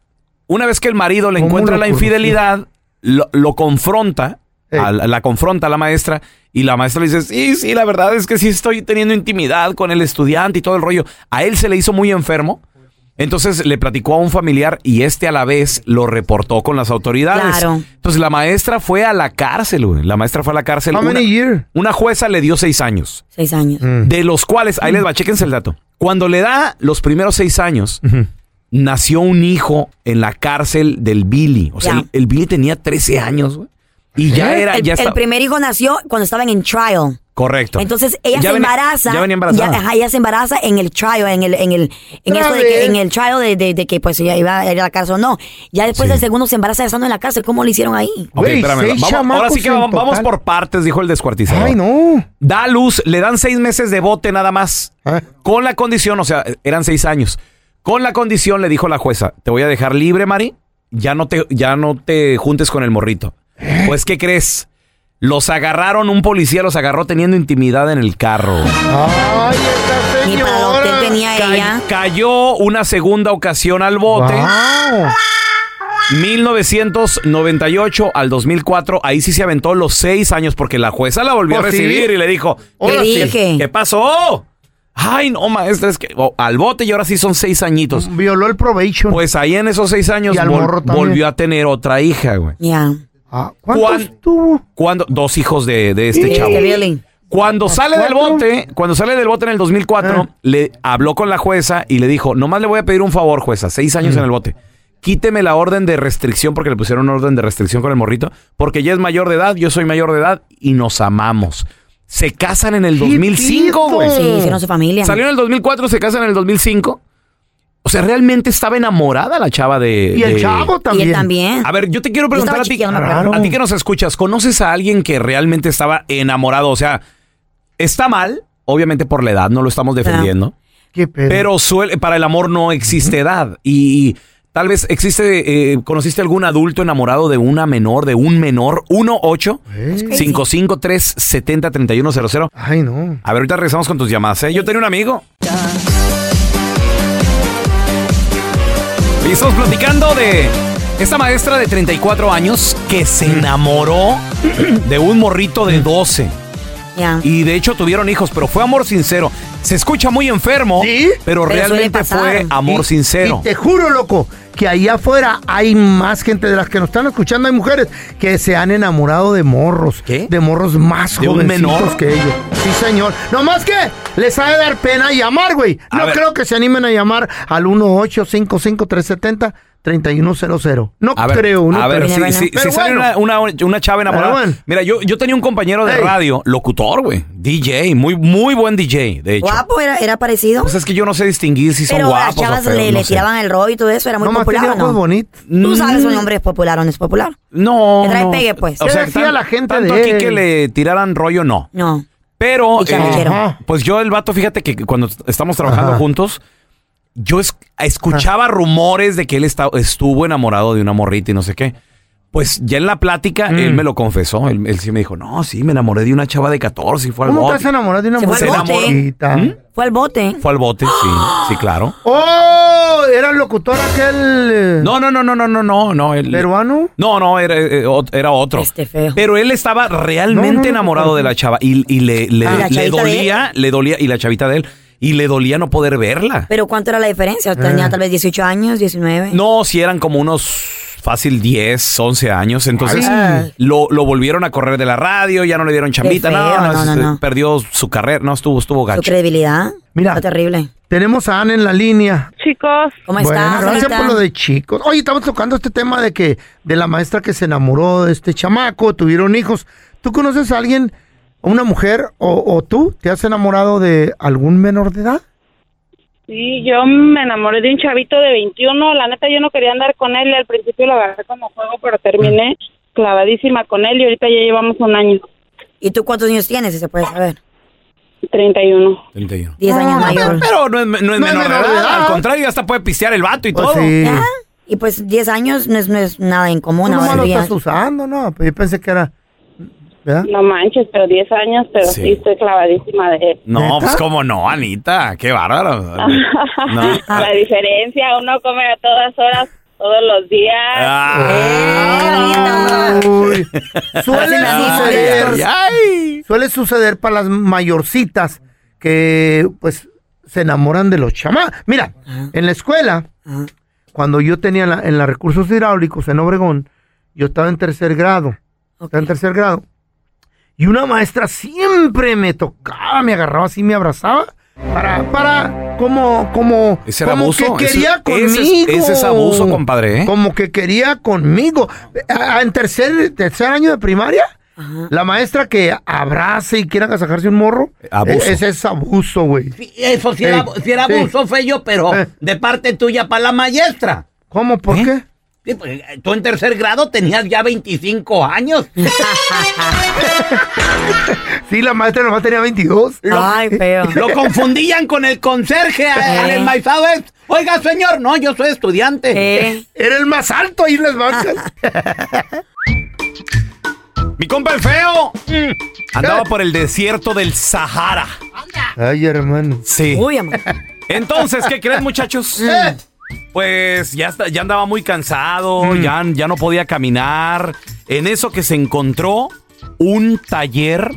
una vez que el marido le ¿Cómo encuentra la infidelidad, lo, lo confronta, Eh. a la, confronta a la maestra, y la maestra le dice, sí, sí, la verdad es que sí estoy teniendo intimidad con el estudiante y todo el rollo. A él se le hizo muy enfermo. Entonces le platicó a un familiar y este a la vez lo reportó con las autoridades. Claro. Entonces la maestra fue a la cárcel, güey. La maestra fue a la cárcel. How Una, many years? una jueza le dio seis años. Seis años. Mm. De los cuales, ahí les va, chéquense el dato. Cuando le da los primeros seis años, nació un hijo en la cárcel del Billy. O sea, Ya. el, el Billy tenía 13 años, güey. Y ya ¿Eh? era, El, ya el primer hijo nació cuando estaban en trial. Correcto. Entonces ella Ya se venía- embaraza. Ya venía embarazada. Ya, ajá, ella se embaraza en el trial, en el, en el, en Otra esto de que, vez. en el trial de, de- de que pues ella iba a ir a la cárcel o no. Ya después Sí. del segundo se embaraza estando en la cárcel. ¿Cómo le hicieron ahí? Ok, Güey, espérame. seis Vamos, ahora sí que en vamos, vamos total. por partes, dijo el descuartizador. Ay, no. Da a luz, le dan seis meses de bote nada más. Ah. Con la condición, o sea, eran seis años. Con la condición, le dijo la jueza, te voy a dejar libre, Mari. Ya no te, ya no te juntes con el morrito. Pues, ¿qué crees? Los agarraron, un policía los agarró teniendo intimidad en el carro. Ay, esta Ni para lo que señora. tenía Ca- ella. cayó una segunda ocasión al bote. Wow. 1998 al 2004, ahí sí se aventó los seis años porque la jueza la volvió ¿Oh, a sí? recibir y le dijo, ¿Qué? ¿qué pasó? Ay, no, maestra, es que oh, al bote y ahora sí son seis añitos. Violó el probation. Pues ahí en esos seis años Y al vol- morro también. volvió a tener otra hija, güey. Ya. Ah, ¿Cuántos ¿Cuán- tuvo? Cuando, dos hijos de, de este chavo. este. Cuando sale del cuatro? bote, cuando sale del bote en el 2004, Ah. le habló con la jueza y le dijo, nomás le voy a pedir un favor, jueza, seis años Mm. en el bote. Quíteme la orden de restricción, porque le pusieron una orden de restricción con el morrito, porque ya es mayor de edad, yo soy mayor de edad y nos amamos. Se casan en el ¡Qué 2005, piso! güey. Sí, hicieron su familia. Salió en el 2004, se casan en el 2005. O sea, realmente estaba enamorada la chava de... Y el de- chavo Y también. él también. a ver, yo te quiero preguntar a ti, a ti que nos escuchas, ¿conoces a alguien que realmente estaba enamorado? O sea, está mal, obviamente por la edad, no lo estamos defendiendo, Qué pedo. pero suele- para el amor no existe edad y tal vez existe, eh, ¿conociste algún adulto enamorado de una menor, de un menor? 1 8 553 70 3100 Ay, no. A ver, ahorita regresamos con tus llamadas, ¿eh? Yo tenía un amigo. Y estamos platicando de esta maestra de 34 años que se enamoró de un morrito de 12. Ya. Y de hecho tuvieron hijos, pero fue amor sincero. Se escucha muy enfermo, ¿Sí? pero, realmente fue amor Y- sincero. Y te juro, loco, que ahí afuera hay más gente de las que nos están escuchando. Hay mujeres que se han enamorado de morros. ¿Qué? De morros más ¿De jovencitos menor? que ellos. Sí, señor. No más que les ha de dar pena llamar, güey. No creo que se animen a llamar al 1-855-370-3100. No A ver, creo, no a ver, si, Pero si- bueno. si sale una, una, una chava enamorada. Bueno. Mira, yo, yo tenía un compañero de radio, locutor, güey. DJ, muy, muy buen DJ, de hecho. Guapo, era, era parecido. Pues es que yo no sé distinguir si son pero guapos las chavas o feos, le, no le tiraban el rollo y todo eso. Era muy Nomás popular, tiene ¿o ojos no? bonitos. Tú sabes Mm. un hombre es popular o no es popular. No. Que trae no. pegue, pues. O ¿Qué sea, decía tan- la gente tanto de aquí él? que le tiraran rollo, no. No. Pero, eh, pues yo, el vato, fíjate que cuando estamos trabajando Ajá. juntos, yo es- escuchaba rumores de que él esta- estuvo enamorado de una morrita y no sé qué. Pues ya en la plática, Mm. él me lo confesó. Él, él sí me dijo, no, sí, me enamoré de una chava de 14 y fue al ¿Cómo te bote. has enamorado de una Se fue mujer al bote. ¿Mm? Fue al bote. Fue al bote, sí, sí, claro. ¡Oh! Era el locutor aquel eh, No, no, no, no, no, no, no, no. él- peruano. No, no, era, eh, ot- era otro. Este feo. Pero él estaba realmente No, no, no, enamorado no, de no. la chava y, y le, le, Ah, ¿la le dolía, le dolía, y la chavita de él, y le dolía no poder verla. Pero ¿cuánto era la diferencia? Tenía Ah. tal vez 18 años, 19. No, si eran como unos fácil 10, 11 años. Entonces Ay. lo, lo volvieron a correr de la radio, ya no le dieron chambita, Qué no, feo, no, no, no, se- no. perdió su carrera, no, estuvo, estuvo Su gacho. credibilidad. Mira. Fue terrible. Tenemos a Ana en la línea. Chicos, ¿Cómo Bueno, estás? gracias Anita? por lo de chicos. Oye, estamos tocando este tema de que de la maestra que se enamoró de este chamaco, tuvieron hijos. ¿Tú conoces a alguien, una mujer o, o tú, te has enamorado de algún menor de edad? sí, yo me enamoré de un chavito de 21. La neta, yo no quería andar con él. y Al principio lo agarré como juego, pero terminé clavadísima con él y ahorita ya llevamos un año. ¿Y tú cuántos años tienes, si se puede saber? 31. 31. 10 años mayor. Pero no es, no es No es menor, de menor de edad, edad. al contrario, hasta puede pistear el vato y Pues todo. sí. ¿Ya? Y pues 10 años no es, no es nada en común ahora lo estás usando, ¿no? Pues yo pensé que era... ¿Verdad? No manches, pero 10 años, pero Sí. sí, estoy clavadísima de él. No, ¿Neta? pues cómo no, Anita, qué bárbaro. (laughs) No. La diferencia, uno come a todas horas, todos los días. Ah. Uy. (laughs) Suele Ay, suceder, ay, ay. suele suceder para las mayorcitas que pues se enamoran de los chamás. Mira, en la escuela, Ajá. cuando yo tenía la- en los recursos hidráulicos en Obregón, yo estaba en tercer grado. Estaba en tercer grado. Y una maestra siempre me tocaba, me agarraba así, me abrazaba. Para, para, como, como, Ese era como abuso, que ese- quería ese es- conmigo. ese es abuso, compadre, ¿eh? Como que quería conmigo. En tercer, tercer año de primaria, Ajá. la maestra que abrace y quiera agasajarse un morro, Abuso. e- ese es abuso, güey. Sí, Eso sí era, Sí, sí era sí. abuso, Fello, pero Eh. de parte tuya para la maestra. ¿Cómo? ¿Por ¿Eh? qué? Sí, pues, eh, tú en tercer grado tenías ya 25 años. (laughs) Sí, la maestra nomás tenía 22. Ay, (laughs) feo. Lo confundían con el conserje, al Eh. enmaizado. Oiga, señor, no, yo soy estudiante. Eh, (laughs) Era el más alto ahí en las bancas. Mi compa el feo andaba por el desierto del Sahara. Ay, hermano. Sí. Uy, amor. Entonces, ¿qué creen, muchachos? Eh. Pues ya, está- ya andaba muy cansado, Mm. ya, ya no podía caminar. En eso que se encontró un taller.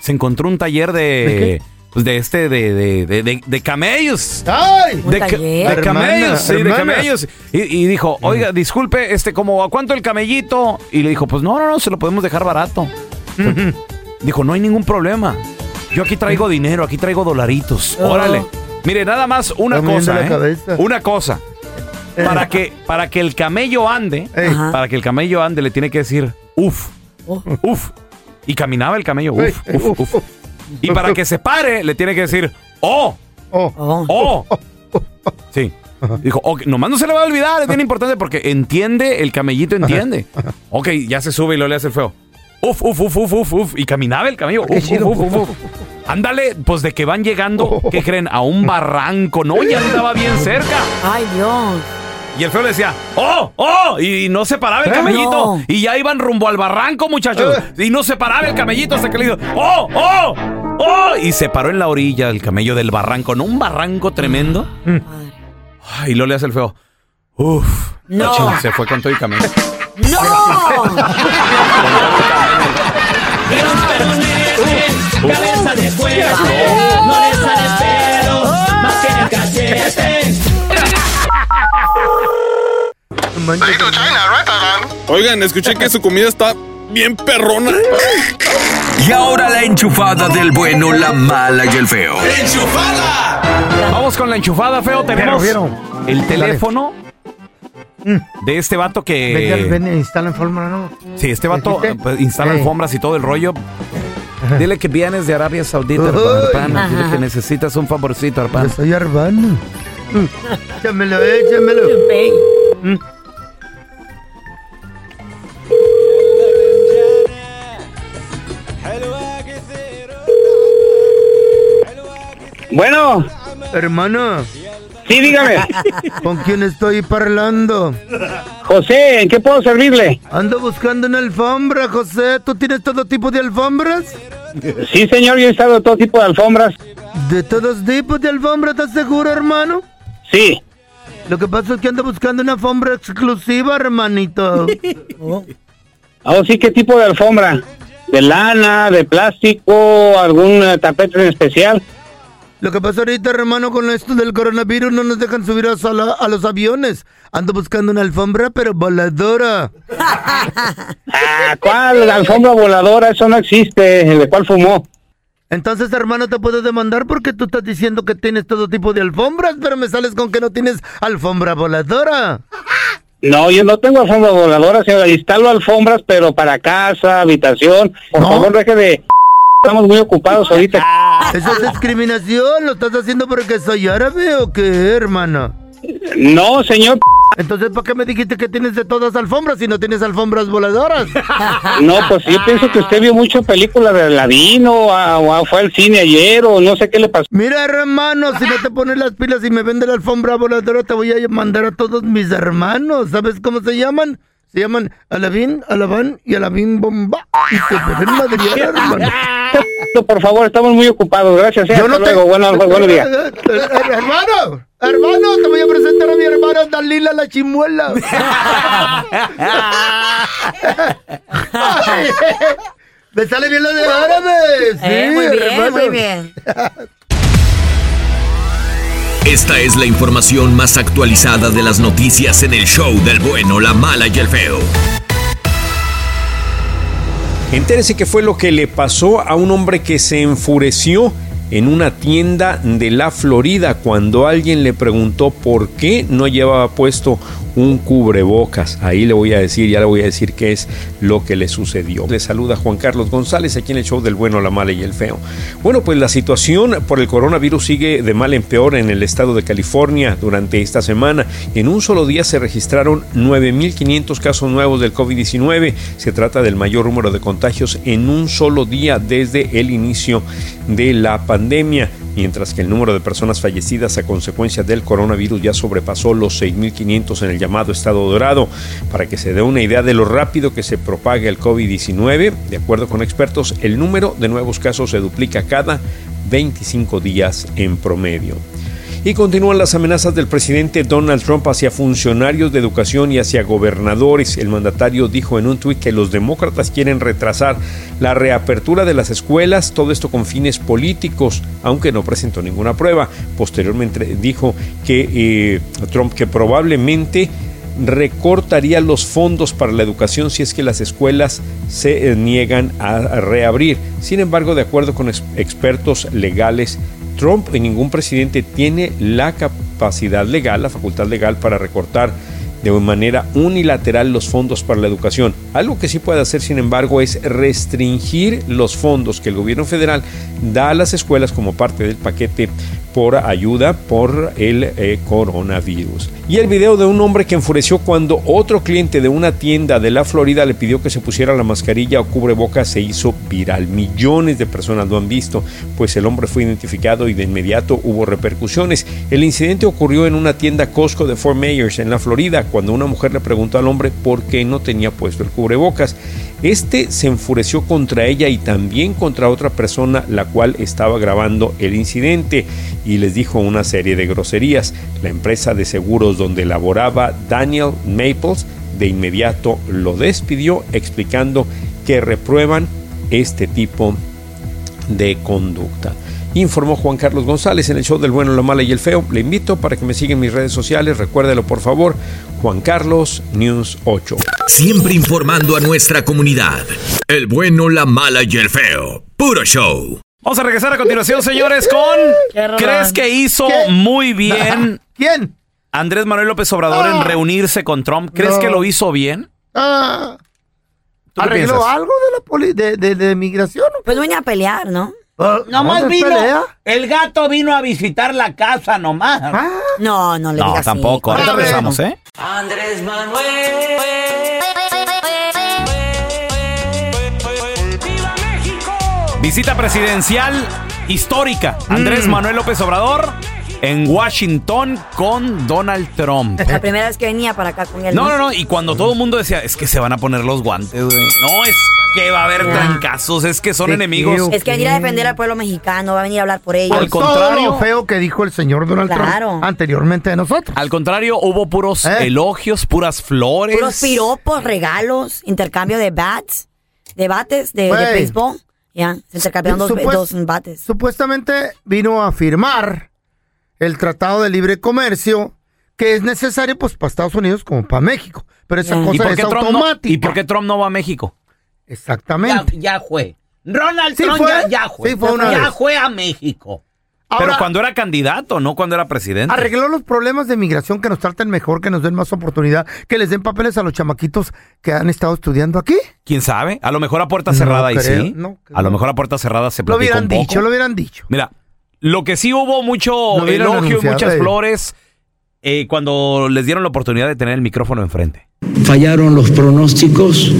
Se encontró un taller de, pues, de este, de, de, de, de- de camellos. ¡Ay! De, ca- de Hermana, camellos, sí, de camellos. Y, y dijo, oiga, disculpe, este, como, ¿a cuánto el camellito? Y le dijo, pues no, no, no, se lo podemos dejar barato. Dijo, no hay ningún problema. Yo aquí traigo dinero, aquí traigo dolaritos. Oh. Órale. Mire, nada más una moviendo cosa, la ¿eh? Una cosa. Para que, para que el camello ande, Ajá. para que el camello ande, le tiene que decir, uf, uf. Y caminaba el camello, uf, uf, uf. Y para que se pare, le tiene que decir, oh, oh. Sí. Dijo, ok, nomás no se le va a olvidar, es bien importante porque entiende, el camellito entiende. Ok, ya se sube y lo le hace el feo. Uf, uf, uf, uf, uf, uf. Y caminaba el camello. Uf, uf, uf, uf, uf. Ándale, pues de que van llegando, ¿qué creen? A un barranco. No, ya andaba bien cerca. Ay, Dios. Y el feo le decía, ¡oh! ¡oh! Y no se paraba el ¿Eh? camellito. No. Y ya iban rumbo al barranco, muchachos. Y no se paraba el camellito hasta que le dijo, ¡oh! ¡oh! ¡oh! Y se paró en la orilla el camello del barranco. ¿No? Un barranco tremendo. Ay, y luego le hace el feo. Uf. No. Se fue con todo el camello. ¡No! (laughs) Cabeza de fuego, no le sale pelo, más que en el cachete. Oigan, escuché que su comida está bien perrona. Y ahora la enchufada del bueno, la mala y el feo. Vamos con la enchufada, feo. Tenemos Vieron, el teléfono de este vato que... Ven, ven, instala fórmula, ¿no? Sí, este vato pues, instala Ey. alfombras y todo el rollo. (laughs) Dile que vienes de Arabia Saudita, hermano. Dile que necesitas un favorcito, Yo hermano. soy Arbano. Échamelo, échamelo. Mm. Bueno. Hermano. Sí, dígame. (laughs) ¿Con quién estoy parlando? José, ¿en qué puedo servirle? Ando buscando una alfombra, José. ¿Tú tienes todo tipo de alfombras? Sí, señor, yo he estado todo tipo de alfombras. ¿De todos tipos de alfombras, estás seguro, hermano? Sí. Lo que pasa es que ando buscando una alfombra exclusiva, hermanito. (laughs) Oh, sí, ¿qué tipo de alfombra? ¿De lana, de plástico, algún eh, tapete en especial? Lo que pasa ahorita, hermano, con esto del coronavirus no nos dejan subir a, a los aviones. Ando buscando una alfombra, pero voladora. (laughs) Ah, ¿cuál? La alfombra voladora, eso no existe. ¿De cuál fumó? Entonces, hermano, te puedo demandar porque tú estás diciendo que tienes todo tipo de alfombras, pero me sales con que no tienes alfombra voladora. (laughs) No, yo no tengo alfombra voladora, señor. Instalo alfombras, pero para casa, habitación. Por favor, deje de... Estamos muy ocupados ahorita. Eso es discriminación. ¿Lo estás haciendo porque soy árabe o qué, hermano? No, señor. Entonces, ¿para qué me dijiste que tienes de todas alfombras si no tienes alfombras voladoras? (laughs) No, pues yo pienso que usted vio mucho película de Aladino, o, o fue al cine ayer, o no sé qué le pasó. Mira, hermano, si no te pones las pilas y me vende la alfombra voladora, te voy a mandar a todos mis hermanos. ¿Sabes cómo se llaman? Se llaman Alabín, Alabán y Alabín Bomba. Y te pueden madrear, hermano. Por favor, estamos muy ocupados. Gracias. eh, Yo no te- luego. Bueno, buenos días. (laughs) hermano, hermano, te voy a presentar a mi hermana Dalila la chimuela. (laughs) (laughs) Me sale bien lo de árabe. Sí, Eh, muy bien, hermano. muy bien. Esta es la información más actualizada de las noticias en el show del bueno, la mala y el feo. Entérese qué fue lo que le pasó a un hombre que se enfureció en una tienda de la Florida cuando alguien le preguntó por qué no llevaba puesto un cubrebocas. Ahí le voy a decir, ya le voy a decir qué es lo que le sucedió. Le saluda Juan Carlos González aquí en el show del bueno, la mala y el feo. Bueno, pues la situación por el coronavirus sigue de mal en peor en el estado de California durante esta semana. En un solo día se registraron 9.500 casos nuevos del COVID-19. Se trata del mayor número de contagios en un solo día desde el inicio de la pandemia, mientras que el número de personas fallecidas a consecuencia del coronavirus ya sobrepasó los 6.500 en el llamado estado dorado. Para que se dé una idea de lo rápido que se propaga el COVID-19, de acuerdo con expertos, el número de nuevos casos se duplica cada 25 días en promedio. Y continúan las amenazas del presidente Donald Trump hacia funcionarios de educación y hacia gobernadores. El mandatario dijo en un tuit que los demócratas quieren retrasar la reapertura de las escuelas, todo esto con fines políticos, aunque no presentó ninguna prueba. Posteriormente dijo que eh, Trump que probablemente recortaría los fondos para la educación si es que las escuelas se eh, niegan a reabrir. Sin embargo, de acuerdo con ex- expertos legales, Trump y ningún presidente tiene la capacidad legal, la facultad legal para recortar de manera unilateral los fondos para la educación. Algo que sí puede hacer, sin embargo, es restringir los fondos que el gobierno federal da a las escuelas como parte del paquete por ayuda por el eh, coronavirus. Y el video de un hombre que enfureció cuando otro cliente de una tienda de la Florida le pidió que se pusiera la mascarilla o cubrebocas se hizo viral. Millones de personas lo han visto, pues el hombre fue identificado y de inmediato hubo repercusiones. El incidente ocurrió en una tienda Costco de Fort Myers en la Florida cuando una mujer le preguntó al hombre por qué no tenía puesto el cubrebocas. Este se enfureció contra ella y también contra otra persona la cual estaba grabando el incidente y les dijo una serie de groserías. La empresa de seguros donde laboraba Daniel Maples de inmediato lo despidió explicando que reprueban este tipo de conducta. Informó Juan Carlos González en el show del bueno, la mala y el feo. Le invito para que me siga en mis redes sociales. Recuérdelo por favor. Juan Carlos News 8. Siempre informando a nuestra comunidad. El bueno, la mala y el feo. Puro show. Vamos a regresar a continuación, señores, con... ¿Crees que hizo ¿Qué? muy bien ¿Quién? Andrés Manuel López Obrador en Ah. reunirse con Trump? ¿Crees No. que lo hizo bien? Ah, ¿Tú qué ¿Arregló algo de la poli de, de, de migración? Pues no venía a pelear, ¿no? Nomás ¿dónde vino. pelea? El gato vino a visitar la casa nomás. No, no le No, digas así. tampoco. Ahorita regresamos, ¿eh? Andrés Manuel. Visita presidencial histórica. Mm. Andrés Manuel López Obrador en Washington con Donald Trump. La primera vez que venía para acá con él. No, no, no. Y cuando todo el mundo decía, es que se van a poner los guantes, güey. No, es que va a haber trancazos, es que son enemigos. Es que venir a defender al pueblo mexicano, va a venir a hablar por ellos. Al Todo contrario. lo feo que dijo el señor Donald Claro. Trump anteriormente de nosotros. Al contrario, hubo puros ¿Eh? elogios, puras flores. Puros piropos, regalos, intercambio de bats, de bates, de, de béisbol. Ya, se intercambiaron dos bates. Supuestamente vino a firmar el Tratado de Libre Comercio que es necesario pues para Estados Unidos como para México. Pero esa Ya. ¿Y cosa por, es no, automática. ¿Y por qué Trump no va a México? Exactamente. ya fue. Ronald ¿Sí Trump fue? ya, ya fue. Sí fue una ya vez. fue a México. Pero cuando era candidato, no cuando era presidente. arregló los problemas de migración, que nos traten mejor, que nos den más oportunidad, que les den papeles a los chamaquitos que han estado estudiando aquí. ¿Quién sabe? A lo mejor a puerta No cerrada y creo, sí. no a lo mejor a puerta cerrada se Lo platica hubieran un poco. dicho, lo hubieran dicho. Mira, lo que sí hubo mucho hubieran elogio y anunciado, muchas eh. flores eh, cuando les dieron la oportunidad de tener el micrófono enfrente. fallaron los pronósticos,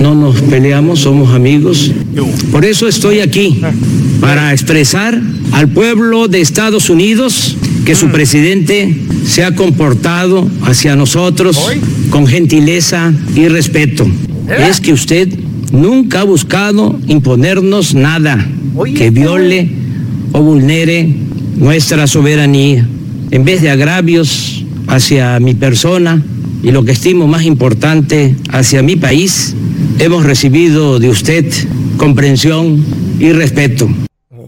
no nos peleamos, somos amigos. Por eso estoy aquí, para expresar al pueblo de Estados Unidos que su presidente se ha comportado hacia nosotros con gentileza y respeto. Es que usted nunca ha buscado imponernos nada que viole o vulnere nuestra soberanía. En vez de agravios hacia mi persona y lo que estimo más importante, hacia mi país, hemos recibido de usted comprensión y respeto.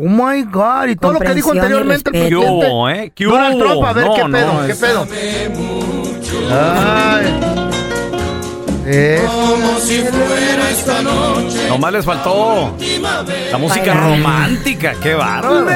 Oh my God, y todo lo que dijo anteriormente el respeto. ¿Qué presidente. hubo, eh? ¿Qué Donald hubo? Trump, a ver No, qué no, pedo, qué es- pedo. Ay. Eh, Nomás les faltó la música Bailar. romántica. ¡Qué bárbaro!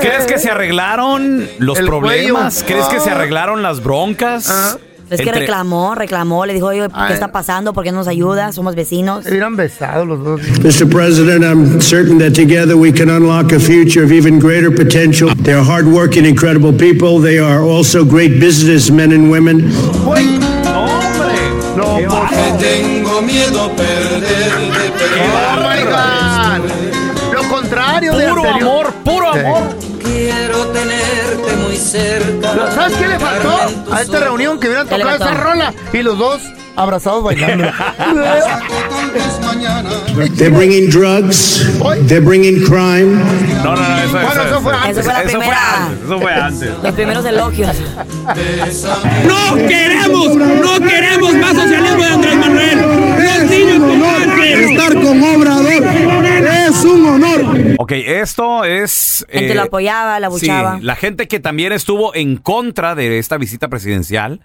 ¿Crees que se arreglaron los El problemas? cuello. ¿Crees que se Ah. arreglaron las broncas? Es que Entre- reclamó, reclamó, le dijo, oye, ¿qué Ay. está pasando? ¿Por qué no nos ayuda? Somos vecinos. Se hubieran besado los dos. Mr. President, I'm certain that together we can unlock a future of even greater potential. They are hardworking, incredible people. They are also great businessmen and women. ¡No, hombre! no, ¡Qué por bárbaro! Tengo miedo perder ¡Qué Oh my! God. Lo contrario de Puro anterior. amor, puro Sí. amor. Quiero tenerte muy cerca ¿Sabes qué le faltó a esta reunión? Que hubieran ¿Qué le tocado esa rola y los dos abrazados bailando. (laughs) They're bringing drugs. They're bringing crime. No, no, no, eso, Bueno, eso, fue eso- antes. Eso fue la eso fue primera. antes. Eso fue antes. Los primeros elogios. ¡No queremos! ¡No queremos más socialismo de Andrés Manuel! ¡Los niños con cáncer! Estar con Obrador es un honor. Ok, esto es... Gente eh, lo apoyaba, la Sí, buchaba. la gente que también estuvo en contra de esta visita presidencial.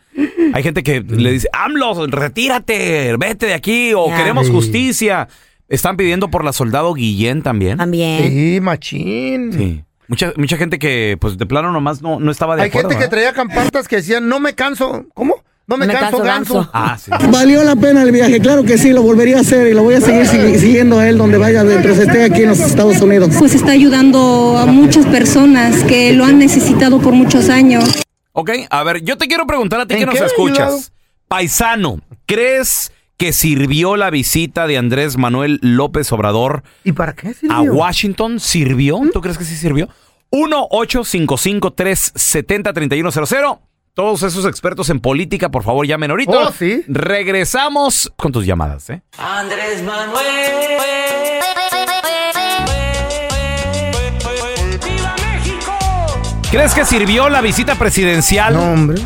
Hay gente que le dice, AMLO, retírate, vete de aquí, o Ya. queremos justicia. Están pidiendo por la soldado Guillén también. También. Sí, machín. Sí. Mucha, mucha gente que, pues, de plano nomás no, no estaba de Hay acuerdo. gente que traía campantas que decían, no me canso. ¿Cómo? No me, me canso, canso, ganso. Ah, sí. Valió la pena el viaje, claro que sí, lo volvería a hacer y lo voy a seguir sigui- siguiendo a él donde vaya mientras esté aquí en los Estados Unidos. pues está ayudando a muchas personas que lo han necesitado por muchos años. Ok, a ver, yo te quiero preguntar a ti ¿En que nos escuchas. ayudado? Paisano, ¿crees que sirvió la visita de Andrés Manuel López Obrador ¿Y para qué a sirvió? ¿Mm? Washington? ¿Sirvió? ¿Tú crees que sí sirvió? 1-855-370-3100. Todos esos expertos en política, por favor, llamen ahorita. Oh, sí. Regresamos con tus llamadas, ¿eh? Andrés Manuel. ¡Viva México! ¿Crees que sirvió la visita presidencial No, hombre.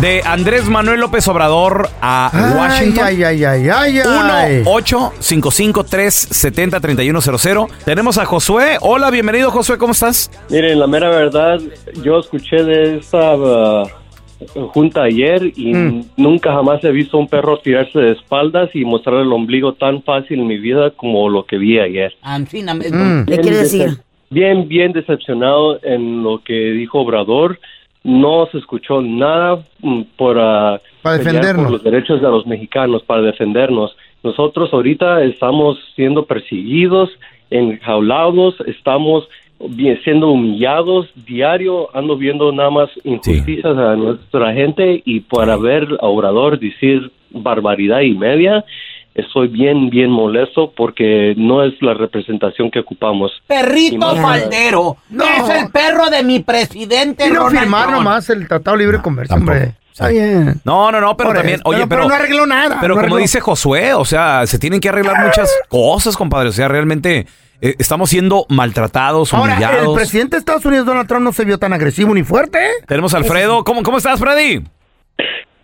de Andrés Manuel López Obrador a Washington? Ay, ay, ay, ay, ay. 1-855-370-3100. Tenemos a Josué. Hola, bienvenido, Josué, ¿cómo estás? Miren, la mera verdad, yo escuché de esta uh, junta ayer y Mm. nunca jamás he visto un perro tirarse de espaldas y mostrar el ombligo tan fácil en mi vida como lo que vi ayer. Mm. ¿Qué quiere decir? Bien, bien decepcionado en lo que dijo Obrador. No se escuchó nada mm, por, ah, Para defendernos. por los derechos de los mexicanos, para defendernos. Nosotros ahorita estamos siendo perseguidos, enjaulados, estamos siendo humillados diario, ando viendo nada más injusticias a nuestra gente y para ver a Obrador decir barbaridad y media, estoy bien, bien molesto porque no es la representación que ocupamos. Perrito faldero. No. Es el perro de mi presidente. No Ronald firmar nomás el Tratado Libre de Comercio, hombre. Sí. Está bien. No, no, no, pero Por también, eso, oye, pero- pero, pero no arregló nada, Pero no como arregló. dice Josué, o sea, se tienen que arreglar muchas cosas, compadre. O sea, realmente eh, estamos siendo maltratados, Ahora, el humillados. presidente de Estados Unidos, Donald Trump, no se vio tan agresivo ni fuerte, ¿eh? Tenemos a Alfredo. ¿Cómo, ¿Cómo estás, Freddy?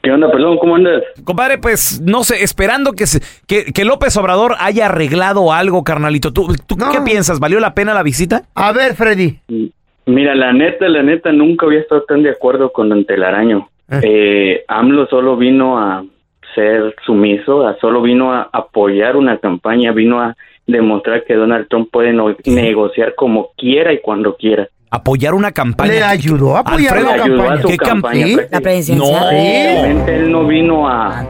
¿Qué onda, perdón? ¿Cómo andas? Compadre, pues no sé, esperando que, se- que, que López Obrador haya arreglado algo, carnalito. ¿Tú, tú qué piensas? ¿Valió la pena la visita? A ver, Freddy. Mira, la neta, la neta, nunca había estado tan de acuerdo con Don Telaraño. Eh, AMLO solo vino a ser sumiso, a- solo vino a apoyar una campaña, vino a demostrar que Donald Trump puede no- negociar como quiera y cuando quiera. Apoyar una campaña. Le ayudó a apoyar Alfredo, la a campaña. su ¿Qué cam- campaña. ¿Sí? prácticamente. No. Realmente él no vino a,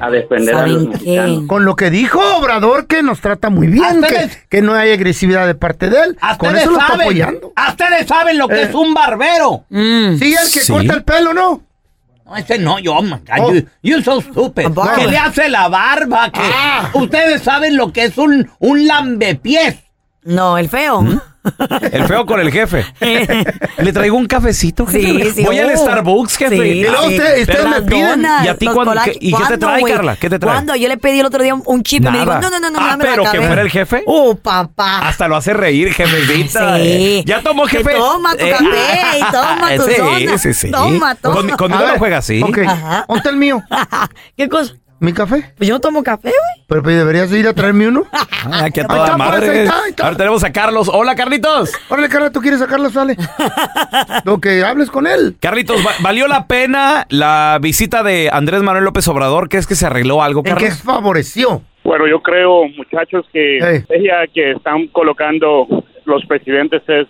a defender a los mexicanos. Con lo que dijo Obrador, que nos trata muy bien, que, que no hay agresividad de parte de él. A Con ustedes eso lo está saben, apoyando. a ustedes saben lo que Eh. es un barbero. Sí, el que Sí. corta el pelo, ¿no? No, ese no, yo, man, Oh. you, you so stupid. Que le hace la barba, que Ah. ustedes saben lo que es un, un lambepiés. No, el feo. (laughs) El feo con el jefe. (laughs) Le traigo un cafecito, jefe. Sí, sí, Voy al oh. Starbucks, jefe. Sí, Y luego sí. usted- ustedes Las me piden. ¿Y a ti cuándo- qué- y qué te ¿Cuándo, trae, güey? Carla? ¿Qué te trae? ¿Cuándo? Yo le pedí el otro día un, chip y me dijo, Nada. no, no, no, no, Ah, la pero que fuera el jefe. Oh, papá. Hasta lo hace reír, jefecita. Sí. Ya tomó, Que jefe. toma tu Eh, café y (laughs) toma tu sí, dona. Sí, sí, Toma, toma. Con- conmigo no juega así. Ok. Ajá. ¿Dónde está el mío? ¿Qué cosa? ¿Mi café? Pues yo no tomo café, güey. Pero pues, deberías ir a traerme uno. (laughs) Ah, aquí a toda está, ahí madre. está, ahí está. Ahora tenemos a Carlos. Hola, Carlitos. Órale, Carla, ¿tú quieres sacarlo? Sale. (laughs) Lo que hables con él. Carlitos, ¿va- ¿valió la pena la visita de Andrés Manuel López Obrador? ¿Crees que se arregló algo, ¿En qué Carlos? favoreció? Bueno, yo creo, muchachos, que la estrategia que están colocando los presidentes es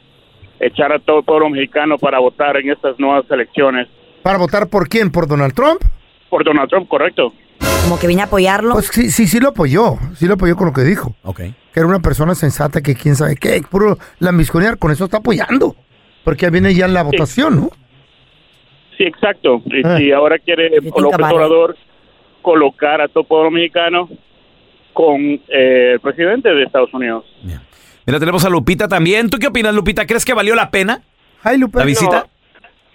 echar a todo el pueblo mexicano para votar en estas nuevas elecciones. ¿Para votar por quién? ¿Por Donald Trump? Por Donald Trump, correcto. Como que vine a apoyarlo. Pues sí, sí, sí lo apoyó. Sí lo apoyó con lo que dijo. Ok. Que era una persona sensata que quién sabe qué. Puro lambisconear. Con eso está apoyando. Porque viene ya la votación, ¿no? Sí, exacto. Y, y ahora quiere López. Obrador colocar a todo pueblo mexicano con eh, el presidente de Estados Unidos. Mira, tenemos a Lupita también. ¿Tú qué opinas, Lupita? ¿Crees que valió la pena Ay, Lupita. la visita?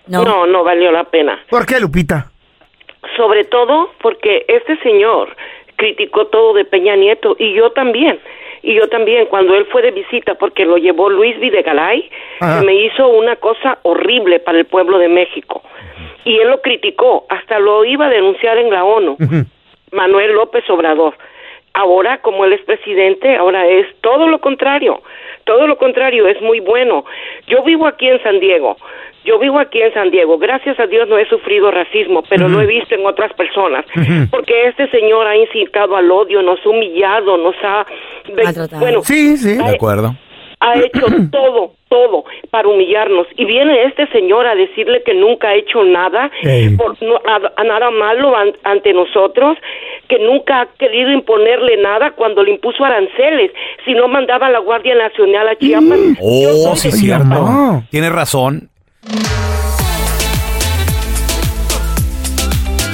No. no, valió la pena. ¿Por qué, Lupita? Sobre todo porque este señor criticó todo de Peña Nieto y yo también. Y yo también, cuando él fue de visita, porque lo llevó Luis Ajá. se me hizo una cosa horrible para el pueblo de México. Y él lo criticó, hasta lo iba a denunciar en la ONU. Manuel López Obrador. Ahora, como él es presidente, ahora es todo lo contrario. Todo lo contrario, es muy bueno. Yo vivo aquí en San Diego. Yo vivo aquí en San Diego. Gracias a Dios no he sufrido racismo, pero lo he visto en otras personas. Porque este señor ha incitado al odio, nos ha humillado, nos ha... Bueno, Sí, sí. ha- De acuerdo. ha hecho (clears throat) todo, todo para humillarnos. Y viene este señor a decirle que nunca ha hecho nada, por, no- a- a nada malo an- ante nosotros, que nunca ha querido imponerle nada cuando le impuso aranceles, si no mandaba a la Guardia Nacional a Chiapas. Oh, sí, es cierto. Tienes razón.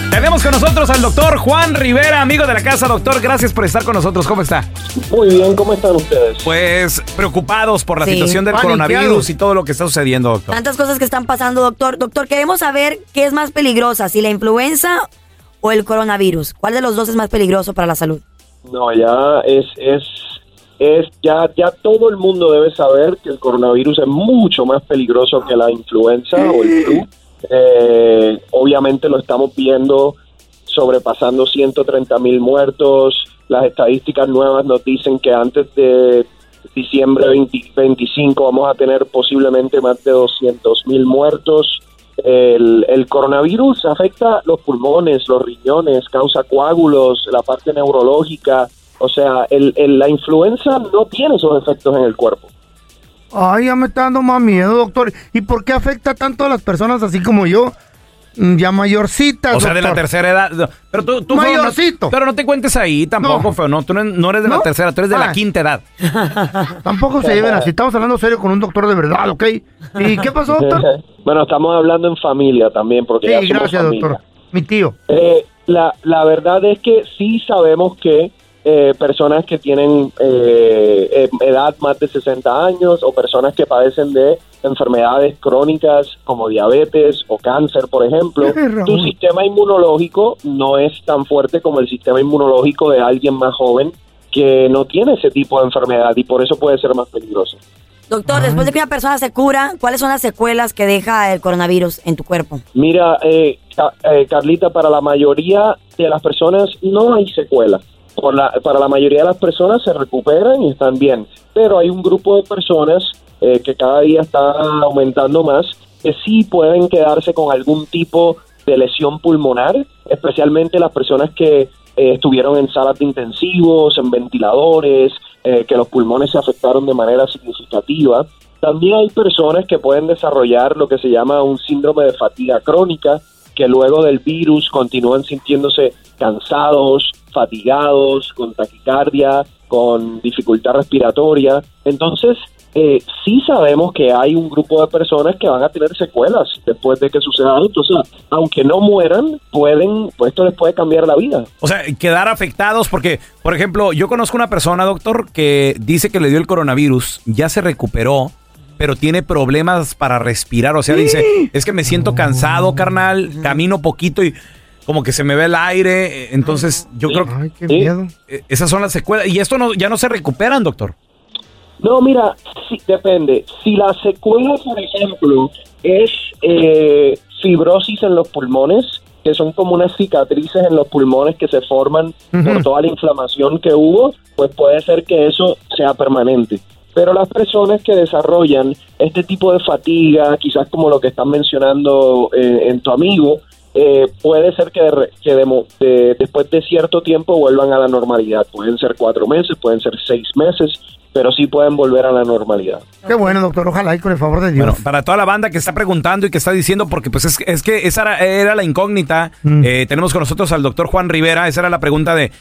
Tenemos con nosotros al doctor Juan Rivera, amigo de la casa. Doctor, gracias por estar con nosotros. ¿Cómo está? Muy bien, ¿cómo están ustedes? Pues preocupados por la Sí. situación del Paniqueados. coronavirus y todo lo que está sucediendo, doctor. Tantas cosas que están pasando, doctor. Doctor, queremos saber qué es más peligrosa, si la influenza o el coronavirus. ¿Cuál de los dos es más peligroso para la salud? No, ya es, es, es, ya, ya todo el mundo debe saber que el coronavirus es mucho más peligroso que la influenza o el flu. Eh, obviamente lo estamos viendo sobrepasando 130 mil muertos. Las estadísticas nuevas nos dicen que antes de diciembre 20 25 vamos a tener posiblemente más de 200 mil muertos. El, el coronavirus afecta los pulmones, los riñones, causa coágulos, la parte neurológica. O sea, el, el- la influenza no tiene esos efectos en el cuerpo. Ay, ya me está dando más miedo, doctor. ¿Y por qué afecta tanto a las personas así como yo? Mm, Ya mayorcitas, O sea, de la tercera edad. No, Pero tú, tú feo, no- Mayorcito. pero no te cuentes ahí tampoco, feo. No, tú no, eres de la tercera, tú eres de la Ah. quinta edad. (laughs) Tampoco se lleven así. Estamos hablando serio con un doctor de verdad, ¿ok? ¿Y qué pasó, doctor? (laughs) bueno, estamos hablando en familia también, porque ya Sí, somos gracias, familia. doctor. Mi tío. Eh, la, la verdad es que sí sabemos que eh, personas que tienen eh, eh, edad más de 60 años o personas que padecen de enfermedades crónicas como diabetes o cáncer, por ejemplo, tu sistema inmunológico no es tan fuerte como el sistema inmunológico de alguien más joven que no tiene ese tipo de enfermedad y por eso puede ser más peligroso. Doctor, después de que una persona se cura, ¿cuáles son las secuelas que deja el coronavirus en tu cuerpo? Mira, eh, Ca- eh, Carlita, para la mayoría de las personas no hay secuela. Por la- para la mayoría de las personas se recuperan y están bien. Pero hay un grupo de personas eh, que cada día está aumentando más que sí pueden quedarse con algún tipo de lesión pulmonar, especialmente las personas que eh, estuvieron en salas de intensivos, en ventiladores, eh, que los pulmones se afectaron de manera significativa. También hay personas que pueden desarrollar lo que se llama un síndrome de fatiga crónica, que luego del virus continúan sintiéndose cansados, fatigados, con taquicardia, con dificultad respiratoria. Entonces, eh, sí sabemos que hay un grupo de personas que van a tener secuelas después de que suceda esto. O sea, aunque no mueran, pueden, pues esto les puede cambiar la vida. O sea, quedar afectados porque, por ejemplo, yo conozco una persona, doctor, que dice que le dio el coronavirus, ya se recuperó, pero tiene problemas para respirar. O sea, dice, (gasps) es que me siento cansado, carnal, camino poquito y como que se me ve el aire. Entonces, yo creo que... Ay, qué miedo. eh, Esas son las secuelas. Y esto no, ya no se recuperan, doctor. No, mira, sí, depende. Si la secuela, por ejemplo, es eh, fibrosis en los pulmones, que son como unas cicatrices en los pulmones que se forman por toda la inflamación que hubo, pues puede ser que eso sea permanente. Pero las personas que desarrollan este tipo de fatiga, quizás como lo que están mencionando eh, en tu amigo, eh, puede ser que, de que de después de cierto tiempo vuelvan a la normalidad. Pueden ser cuatro meses, pueden ser seis meses, pero sí pueden volver a la normalidad. Qué bueno, doctor. Ojalá y con el favor de Dios. Bueno, para toda la banda que está preguntando y que está diciendo, porque pues es, es que esa era, era la incógnita. Mm. Eh, tenemos con nosotros al doctor Juan Rivera. Esa era la pregunta de,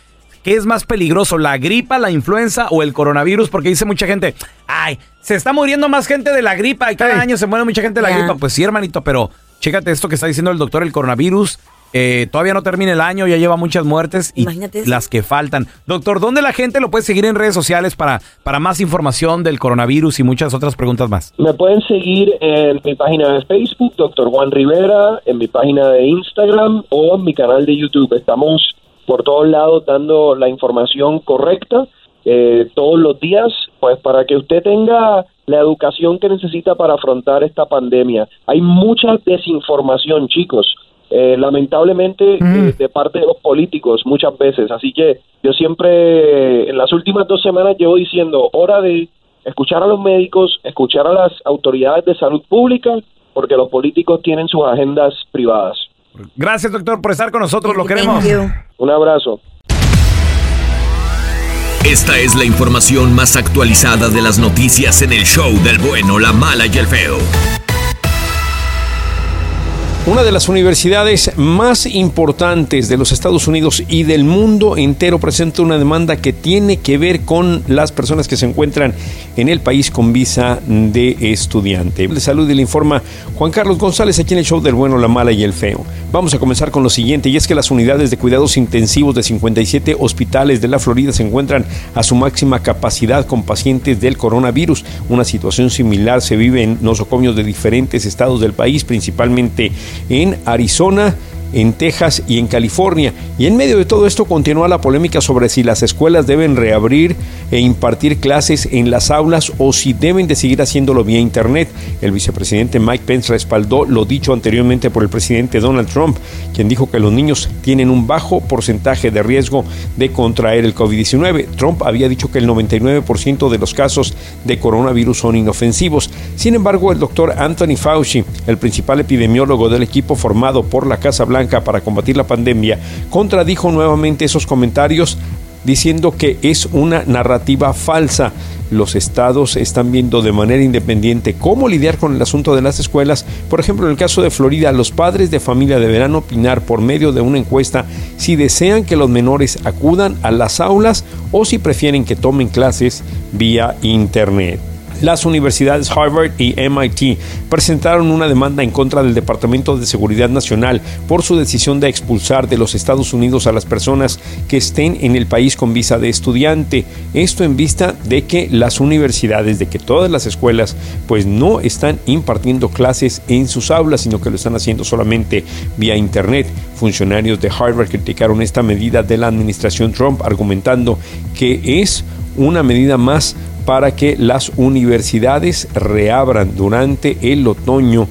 ¿qué es más peligroso, la gripa, la influenza o el coronavirus? Porque dice mucha gente, ay, se está muriendo más gente de la gripa y cada año se muere mucha gente de la gripa. Pues sí, hermanito, pero chécate esto que está diciendo el doctor, el coronavirus Eh, todavía no termina el año, ya lleva muchas muertes y Imagínate las que faltan. Doctor, ¿dónde la gente lo puede seguir en redes sociales para, para más información del coronavirus y muchas otras preguntas más? Me pueden seguir en mi página de Facebook, Dr. Juan Rivera, en mi página de Instagram o en mi canal de YouTube. Estamos por todos lados dando la información correcta eh, todos los días, pues para que usted tenga la educación que necesita para afrontar esta pandemia. Hay mucha desinformación, chicos. eh, lamentablemente eh, de parte de los políticos muchas veces. Así que yo siempre, en las últimas dos semanas, llevo diciendo, hora de escuchar a los médicos, escuchar a las autoridades de salud pública, porque los políticos tienen sus agendas privadas. Gracias, doctor, por estar con nosotros. Lo queremos. Un abrazo. Esta es la información más actualizada de las noticias en el show del bueno, la mala y el feo. Una de las universidades más importantes de los Estados Unidos y del mundo entero presenta una demanda que tiene que ver con las personas que se encuentran en el país con visa de estudiante. De salud y le informa Juan Carlos González aquí en el show del bueno, la mala y el feo. Vamos a comenzar con lo siguiente y es que las unidades de cuidados intensivos de 57 hospitales de la Florida se encuentran a su máxima capacidad con pacientes del coronavirus. Una situación similar se vive en nosocomios de diferentes estados del país, principalmente en Arizona, en Texas y en California. Y en medio de todo esto continúa la polémica sobre si las escuelas deben reabrir e impartir clases en las aulas o si deben de seguir haciéndolo vía internet. El vicepresidente Mike Pence respaldó lo dicho anteriormente por el presidente Donald Trump, quien dijo que los niños tienen un bajo porcentaje de riesgo de contraer el COVID-19. Trump había dicho que el 99% de los casos de coronavirus son inofensivos. Sin embargo, el doctor Anthony Fauci, el principal epidemiólogo del equipo formado por la Casa Blanca para combatir la pandemia, contradijo nuevamente esos comentarios diciendo que es una narrativa falsa. Los estados están viendo de manera independiente cómo lidiar con el asunto de las escuelas. Por ejemplo, en el caso de Florida, los padres de familia deberán opinar por medio de una encuesta si desean que los menores acudan a las aulas o si prefieren que tomen clases vía internet. Las universidades Harvard y MIT presentaron una demanda en contra del Departamento de Seguridad Nacional por su decisión de expulsar de los Estados Unidos a las personas que estén en el país con visa de estudiante. Esto en vista de que las universidades, de que todas las escuelas, pues no están impartiendo clases en sus aulas, sino que lo están haciendo solamente vía internet. Funcionarios de Harvard criticaron esta medida de la administración Trump, argumentando que es una medida más para que las universidades reabran durante el otoño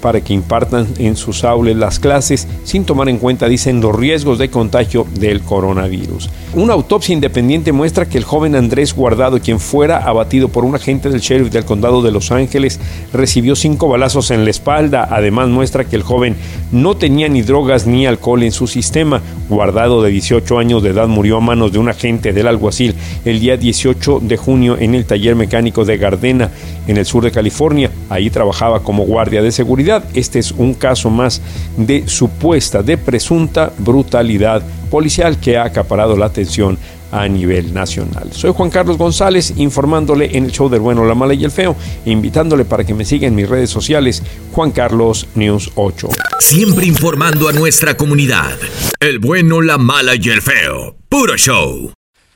para que impartan en sus aulas las clases sin tomar en cuenta, dicen, los riesgos de contagio del coronavirus. Una autopsia independiente muestra que el joven Andrés Guardado, quien fuera abatido por un agente del sheriff del condado de Los Ángeles, recibió cinco balazos en la espalda. Además muestra que el joven no tenía ni drogas ni alcohol en su sistema. Guardado de 18 años de edad murió a manos de un agente del alguacil el día 18 de junio en el taller mecánico de Gardena, en el sur de California. Ahí trabajaba como guardia de seguridad. Este es un caso más de supuesta, de presunta brutalidad policial que ha acaparado la atención a nivel nacional. Soy Juan Carlos González informándole en el show del bueno, la mala y el feo, invitándole para que me siga en mis redes sociales, Juan Carlos News 8. Siempre informando a nuestra comunidad. El bueno, la mala y el feo. Puro show.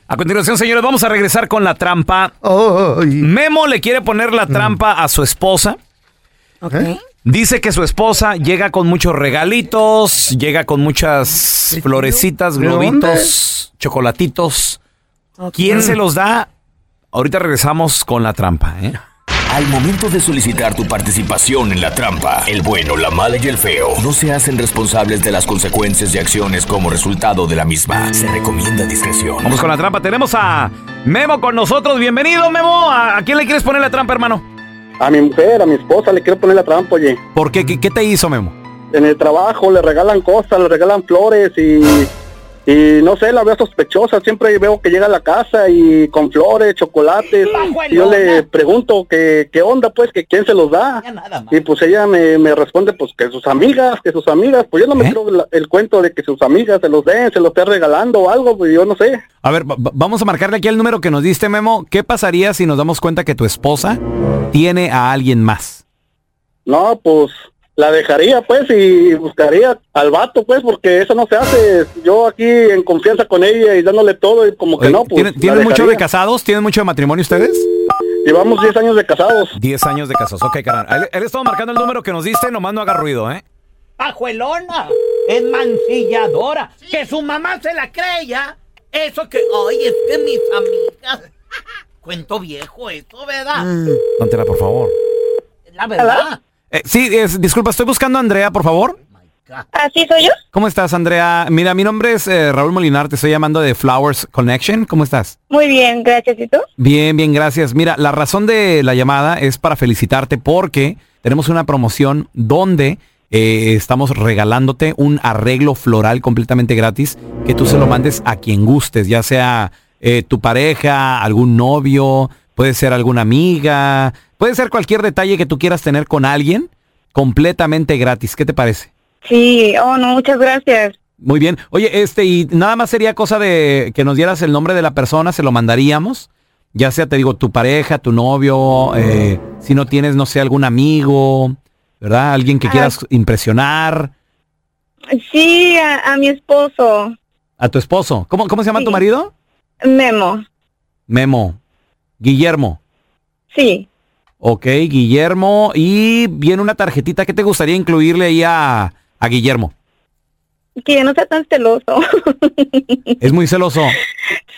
A continuación, señores, vamos a regresar con la trampa. Memo le quiere poner la trampa a su esposa. Dice que su esposa llega con muchos regalitos, llega con muchas florecitas, ¿De globitos, chocolatitos. ¿Quién se los da? Ahorita regresamos con la trampa, ¿eh? Al momento de solicitar tu participación en la trampa, el bueno, la mala y el feo no se hacen responsables de las consecuencias y acciones como resultado de la misma. Se recomienda discreción. Vamos con la trampa. Tenemos a Memo con nosotros. Bienvenido, Memo. ¿A a quién le quieres poner la trampa, hermano? A mi mujer, a mi esposa le quiero poner la trampa, oye. ¿Por qué? ¿Qué, qué te hizo, Memo? En el trabajo le regalan cosas, le regalan flores y, y no sé, la veo sospechosa. Siempre veo que llega a la casa y con flores, chocolates. Y yo le pregunto que qué onda, pues, que quién se los da. Y pues ella me, me responde, pues, que sus amigas, que sus amigas. Pues yo no me creo la- el cuento de que sus amigas se los den, se los esté regalando o algo, pues yo no sé. A ver, va- va- vamos a marcarle aquí el número que nos diste, Memo. ¿Qué pasaría si nos damos cuenta que tu esposa tiene a alguien más? No, pues la dejaría pues y buscaría al vato pues porque eso no se hace. Yo aquí en confianza con ella y dándole todo y como que Oye, no, pues. ¿Tienen, mucho de casados? ¿Tienen mucho de matrimonio ustedes? Llevamos 10 años de casados. 10 años de casados. Ok, carnal. Él, él estaba marcando el número que nos diste, nomás no haga ruido, ¿eh? Pajuelona, es mancilladora, que su mamá se la creía. Eso que, ay, es que mis amigas. (laughs) Cuento viejo eso, ¿verdad? Póntela, por favor. La verdad. Eh, sí, es- disculpa, estoy buscando a Andrea, por favor. ¿Así soy yo? ¿Cómo estás, Andrea? Mira, mi nombre es eh, Raúl Molinar, te estoy llamando de Flowers Connection. ¿Cómo estás? Muy bien, gracias. ¿Y tú? Bien, bien, gracias. Mira, la razón de la llamada es para felicitarte porque tenemos una promoción donde eh, estamos regalándote un arreglo floral completamente gratis que tú se lo mandes a quien gustes, ya sea eh, tu pareja, algún novio, puede ser alguna amiga, puede ser cualquier detalle que tú quieras tener con alguien completamente gratis. ¿Qué te parece? Sí, oh no, muchas gracias. Muy bien. Oye, este, y nada más sería cosa de que nos dieras el nombre de la persona, se lo mandaríamos. Ya sea, te digo, tu pareja, tu novio, eh, si no tienes, no sé, algún amigo, ¿verdad? Alguien que quieras impresionar. Sí, a, a mi esposo, A tu esposo. ¿Cómo, cómo se llama tu marido? Memo. Memo. Guillermo. Sí. Ok, Guillermo. Y viene una tarjetita. ¿Qué te gustaría incluirle ahí a, a Guillermo? Que no sea tan celoso. (laughs) Es muy celoso.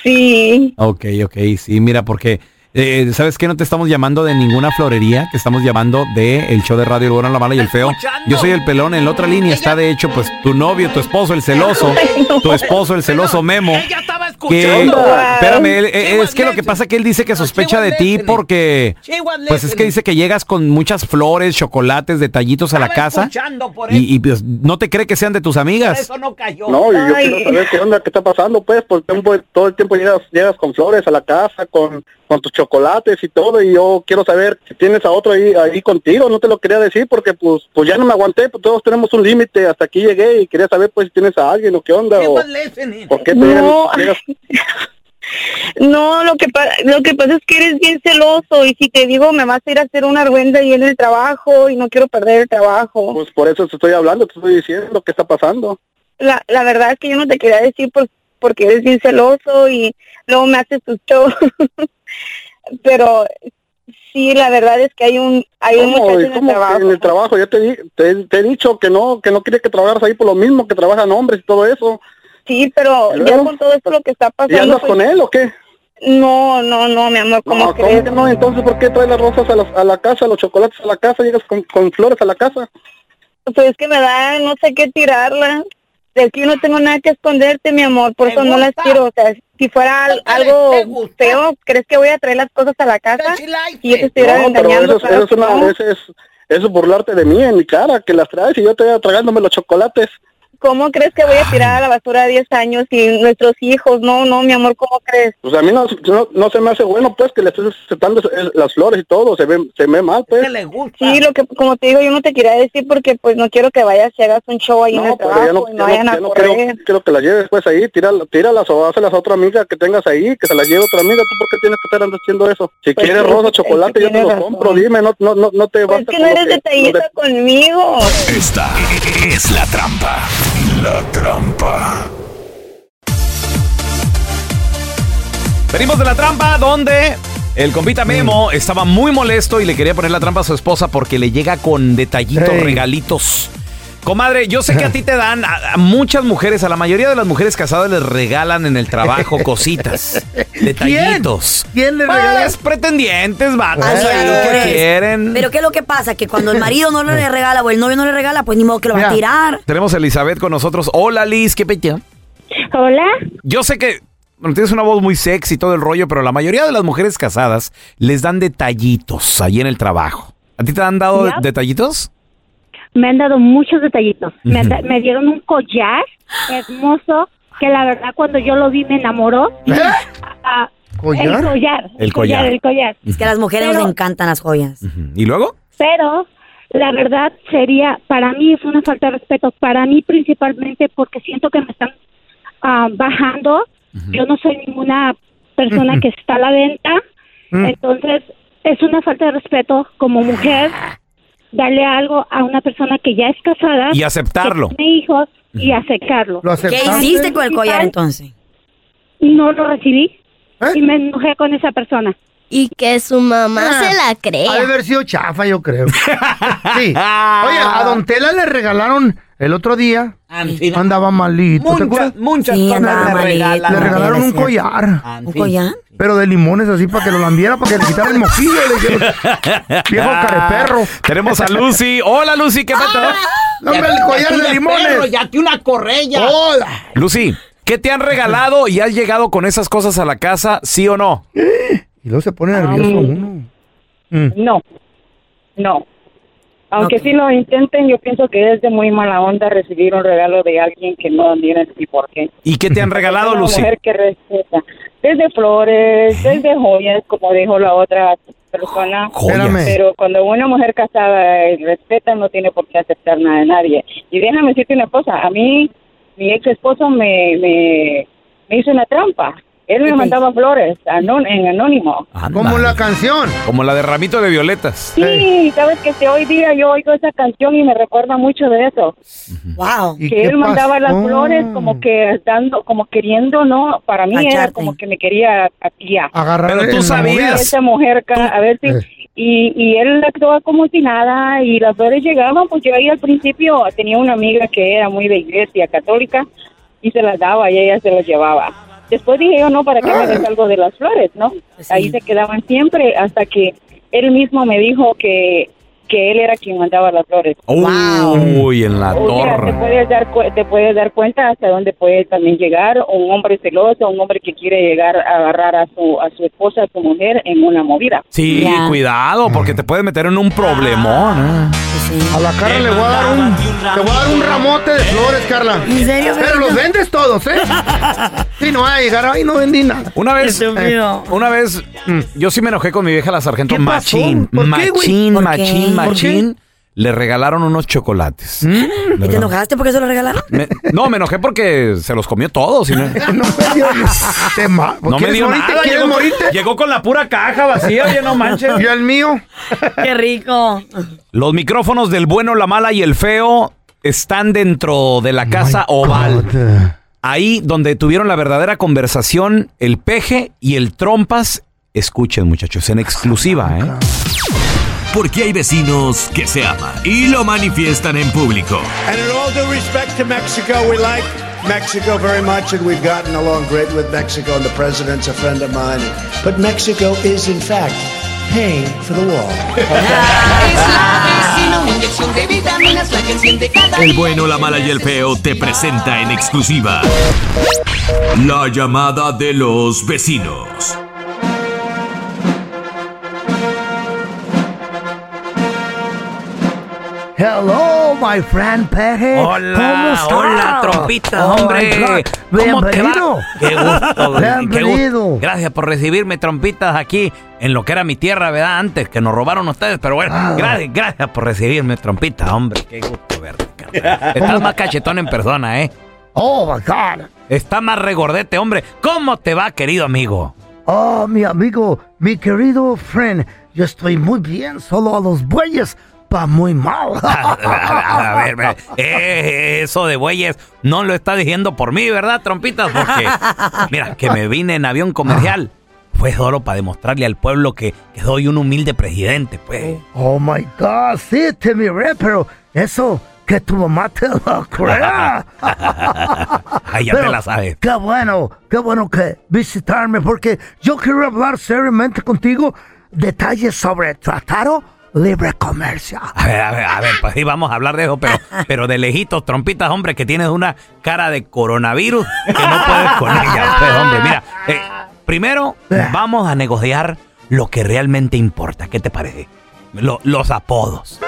sí. Ok, ok, sí, mira, porque, eh, ¿sabes qué? No te estamos llamando de ninguna florería, te estamos llamando de el show de radio El Bueno, la Mala y el Feo. Yo soy el pelón, en la otra línea está, de hecho, pues, tu novio, tu esposo, el celoso, tu esposo, el celoso Memo. Que, espérame, él- eh, es que lo que pasa es que él dice que sospecha de ti porque, pues es que dice que llegas con muchas flores, chocolates, detallitos a la casa y, y, pues no te cree que sean de tus amigas. Eso no cayó. No, y yo quiero saber qué onda, qué está pasando, pues, por tiempo, todo el tiempo llegas, llegas con flores a la casa, con, con tus chocolates y todo, y yo quiero saber si tienes a otro ahí, ahí contigo, no te lo quería decir porque pues, pues ya no me aguanté, pues todos tenemos un límite, hasta aquí llegué y quería saber pues si tienes a alguien o qué onda, o por qué te No. llegas- No, lo que, pa- lo que pasa es que eres bien celoso y si te digo me vas a ir a hacer una argüenda ahí en el trabajo y no quiero perder el trabajo. Pues por eso te estoy hablando, te estoy diciendo qué está pasando. La, la verdad es que yo no te quería decir por- porque eres bien celoso y luego me haces tus shows. (laughs) Pero sí, la verdad es que hay un hay un muchacho ¿Y en el trabajo. en el trabajo? Ya te, di- te, te he dicho que no, que no quiere que trabajes ahí por lo mismo, que trabajan hombres y todo eso. Sí, pero ¿Y ya con todo esto lo que está pasando. ¿Y andas pues, con él o qué? No, no, no, mi amor, ¿cómo No, crees? ¿cómo que no? Entonces, ¿por qué traes las rosas a la, a la casa, los chocolates a la casa, llegas con, con flores a la casa? Pues es que me da, no sé qué tirarla. Que yo no tengo nada que esconderte, mi amor, por eso no las tiro. O sea, si fuera al- algo feo, ¿crees que voy a traer las cosas a la casa? Y yo te estuviera No, pero engañando. eso, claro eso es una, no. eso es, eso es burlarte de mí en mi cara, que las traes y yo te voy tragándome los chocolates. ¿Cómo crees que voy a tirar a la basura 10 años y nuestros hijos? No, no, mi amor, ¿cómo crees? Pues a mí no, no, no se me hace bueno, pues, que le estés aceptando es- las flores y todo, se ve, se ve mal, pues. Sí, lo que, como te digo, yo no te quería decir porque pues no quiero que vayas y hagas un show ahí en el No, pero trabajo ya no, y no ya no- vayan ya a no quiero, quiero que las lleves pues ahí, tírala- tíralas o hácelas a otra amiga que tengas ahí, que se las lleve otra amiga, ¿tú por qué tienes que estar andando haciendo eso? Si Pues quieres sí, rosa, es chocolate, yo te los razón. compro, dime, no, no, no, no te Pues basta que no lo eres detallista lo de- conmigo. Esta es la trampa. La trampa. Venimos de la trampa donde el compita Memo estaba muy molesto y le quería poner la trampa a su esposa porque le llega con detallitos, Ey. regalitos. Comadre, yo sé que a ti te dan, a, a muchas mujeres, a la mayoría de las mujeres casadas les regalan en el trabajo cositas, (laughs) detallitos. ¿Quién le Pues, regala? pretendientes, vatos, ahí que es. quieren. Pero ¿qué es lo que pasa? Que cuando el marido no le (laughs) regala o el novio no le regala, pues ni modo que lo va a Mira. tirar. Tenemos a Elizabeth con nosotros. Hola, Liz, ¿qué pecho? Hola. Yo sé que bueno, tienes una voz muy sexy y todo el rollo, pero la mayoría de las mujeres casadas les dan detallitos ahí en el trabajo. ¿A ti te han dado Ya. detallitos? Me han dado muchos detallitos. Me, da- me dieron un collar hermoso que la verdad cuando yo lo vi me enamoró. Ah, ¿Collar? El collar. El collar. El collar. Es que a las mujeres Pero- nos encantan las joyas. ¿Y luego? Pero la verdad sería, para mí es una falta de respeto. Para mí principalmente porque siento que me están ah, bajando. Yo no soy ninguna persona que está a la venta. Entonces es una falta de respeto como mujer darle algo a una persona que ya es casada. Y aceptarlo. que tiene hijos y aceptarlo. ¿Qué hiciste con el collar entonces? No lo recibí y me enojé con esa persona. Y que su mamá Ah, se la crea. Ha de haber sido chafa, yo creo. (laughs) Sí. Oye, a Don Tela le regalaron el otro día. Andaba malito. ¿te Muchas, acuerdas? muchas Sí, cosas andaba le malito. regalan. Le regalaron un collar. ¿Un collar? Pero de limones así para que lo lambiera, para que le quitara el mojillo. Le dijeron, (laughs) viejo careperro. Tenemos a Lucy. Hola, Lucy, ¿qué pasó? Dame el collar de Perro, limones. ya te una correa. Hola. Lucy, ¿qué te han regalado y has llegado con esas cosas a la casa, sí o no? Y luego se pone nervioso uno. No, no. Aunque sí lo intenten, yo pienso que es de muy mala onda recibir un regalo de alguien que no tiene ni por qué. ¿Y qué te han regalado, (laughs) Una Lucy? mujer que respeta. Desde flores, desde joyas, como dijo la otra persona. (gasps) Joyas. Pero cuando una mujer casada respeta, no tiene por qué aceptar nada de nadie. Y déjame decirte una cosa, a mí, mi ex esposo me, me, me hizo una trampa. Él me mandaba flores anón- en anónimo. Como la canción. Como la de Ramito de Violetas. Sí, sabes que si hoy día yo oigo esa canción y me recuerda mucho de eso. Wow. Que él mandaba las flores como que dando, como queriendo, ¿no? Para mí era como que me quería ya. Agarrar Pero tú sabías. Esa mujer, a ver si... Y, y él actuaba como si nada y las flores llegaban, pues yo ahí al principio tenía una amiga que era muy de iglesia católica y se las daba y ella se las llevaba. Después dije yo, no, ¿para qué me des algo de las flores, no? Ahí se quedaban siempre hasta que él mismo me dijo que, que él era quien mandaba las flores. Uy, en la O sea, te torre. puedes dar te puedes dar cuenta hasta dónde puede también llegar un hombre celoso, un hombre que quiere llegar a agarrar a su a su esposa, a su mujer en una movida. Sí, cuidado, porque te puede meter en un problemón. ¿eh? A la Carla le voy a dar un, te voy a dar un ramote de flores, Carla. ¿En serio, Pero los vendes todos, ¿eh? (laughs) Sí, no va a llegar, ay, no vendí nada. Una vez, eh, una vez, mm, yo sí me enojé con mi vieja la sargento ¿Qué pasó? machín, ¿Por machín, ¿Por qué? machín, ¿Por machín. Le regalaron unos chocolates. ¿Y te enojaste porque se lo regalaron? Me- no, me enojé porque se los comió todos. y no, (laughs) No me dio te ma- no me ¿Quieres dio morirte? nada. ¿Quieres Llegó, morirte? llegó con la pura caja vacía, oye, no manches. ¿Y el mío? ¡Qué rico! Los micrófonos del bueno, la mala y el feo están dentro de la casa oval. Ahí donde tuvieron la verdadera conversación el peje y el trompas. Escuchen, muchachos, en exclusiva, ¿eh? Porque hay vecinos que se aman y lo manifiestan en público. And in all due respect to Mexico, we like Mexico very much, and we've gotten along great with Mexico, and the president's a friend of mine. But Mexico is, in fact, paying for the wall. El bueno, la mala y el feo te presenta en exclusiva la llamada de los vecinos. Hello, my friend Peje. Hola, ¿Cómo estás? hola, trompita, Oh, hombre. ¿Cómo te va? Qué gusto, (laughs) qué Bienvenido. gusto. Gracias por recibirme, trompitas, aquí en lo que era mi tierra, ¿verdad? Antes que nos robaron ustedes, pero bueno, Ah. gracias, gracias por recibirme, trompita, hombre. Qué gusto verte, carnal. Estás más cachetón en persona, ¿eh? Oh, my God. Está más regordete, hombre. ¿Cómo te va, querido amigo? Oh, mi amigo, mi querido friend, yo estoy muy bien, solo a los bueyes va muy mal. A, (laughs) a- a ver, ver, eh, eso de bueyes no lo está diciendo por mí, ¿verdad, trompitas? Porque, mira, que me vine en avión comercial. Fue solo para demostrarle al pueblo que, que soy un humilde presidente, pues. Oh my God, sí, te miré, pero eso que tu mamá te lo crea. (laughs) Ay, ya te Pero la sabes. Qué bueno, qué bueno que visitarme, porque yo quiero hablar seriamente contigo detalles sobre tratado libre comercio. A ver, a ver, a ver, pues sí, vamos a hablar de eso, pero, (laughs) pero de lejitos, trompitas, hombre, que tienes una cara de coronavirus que no puedes con ella. Pues, hombre, mira, eh, primero vamos a negociar lo que realmente importa. ¿Qué te parece? Lo- los apodos.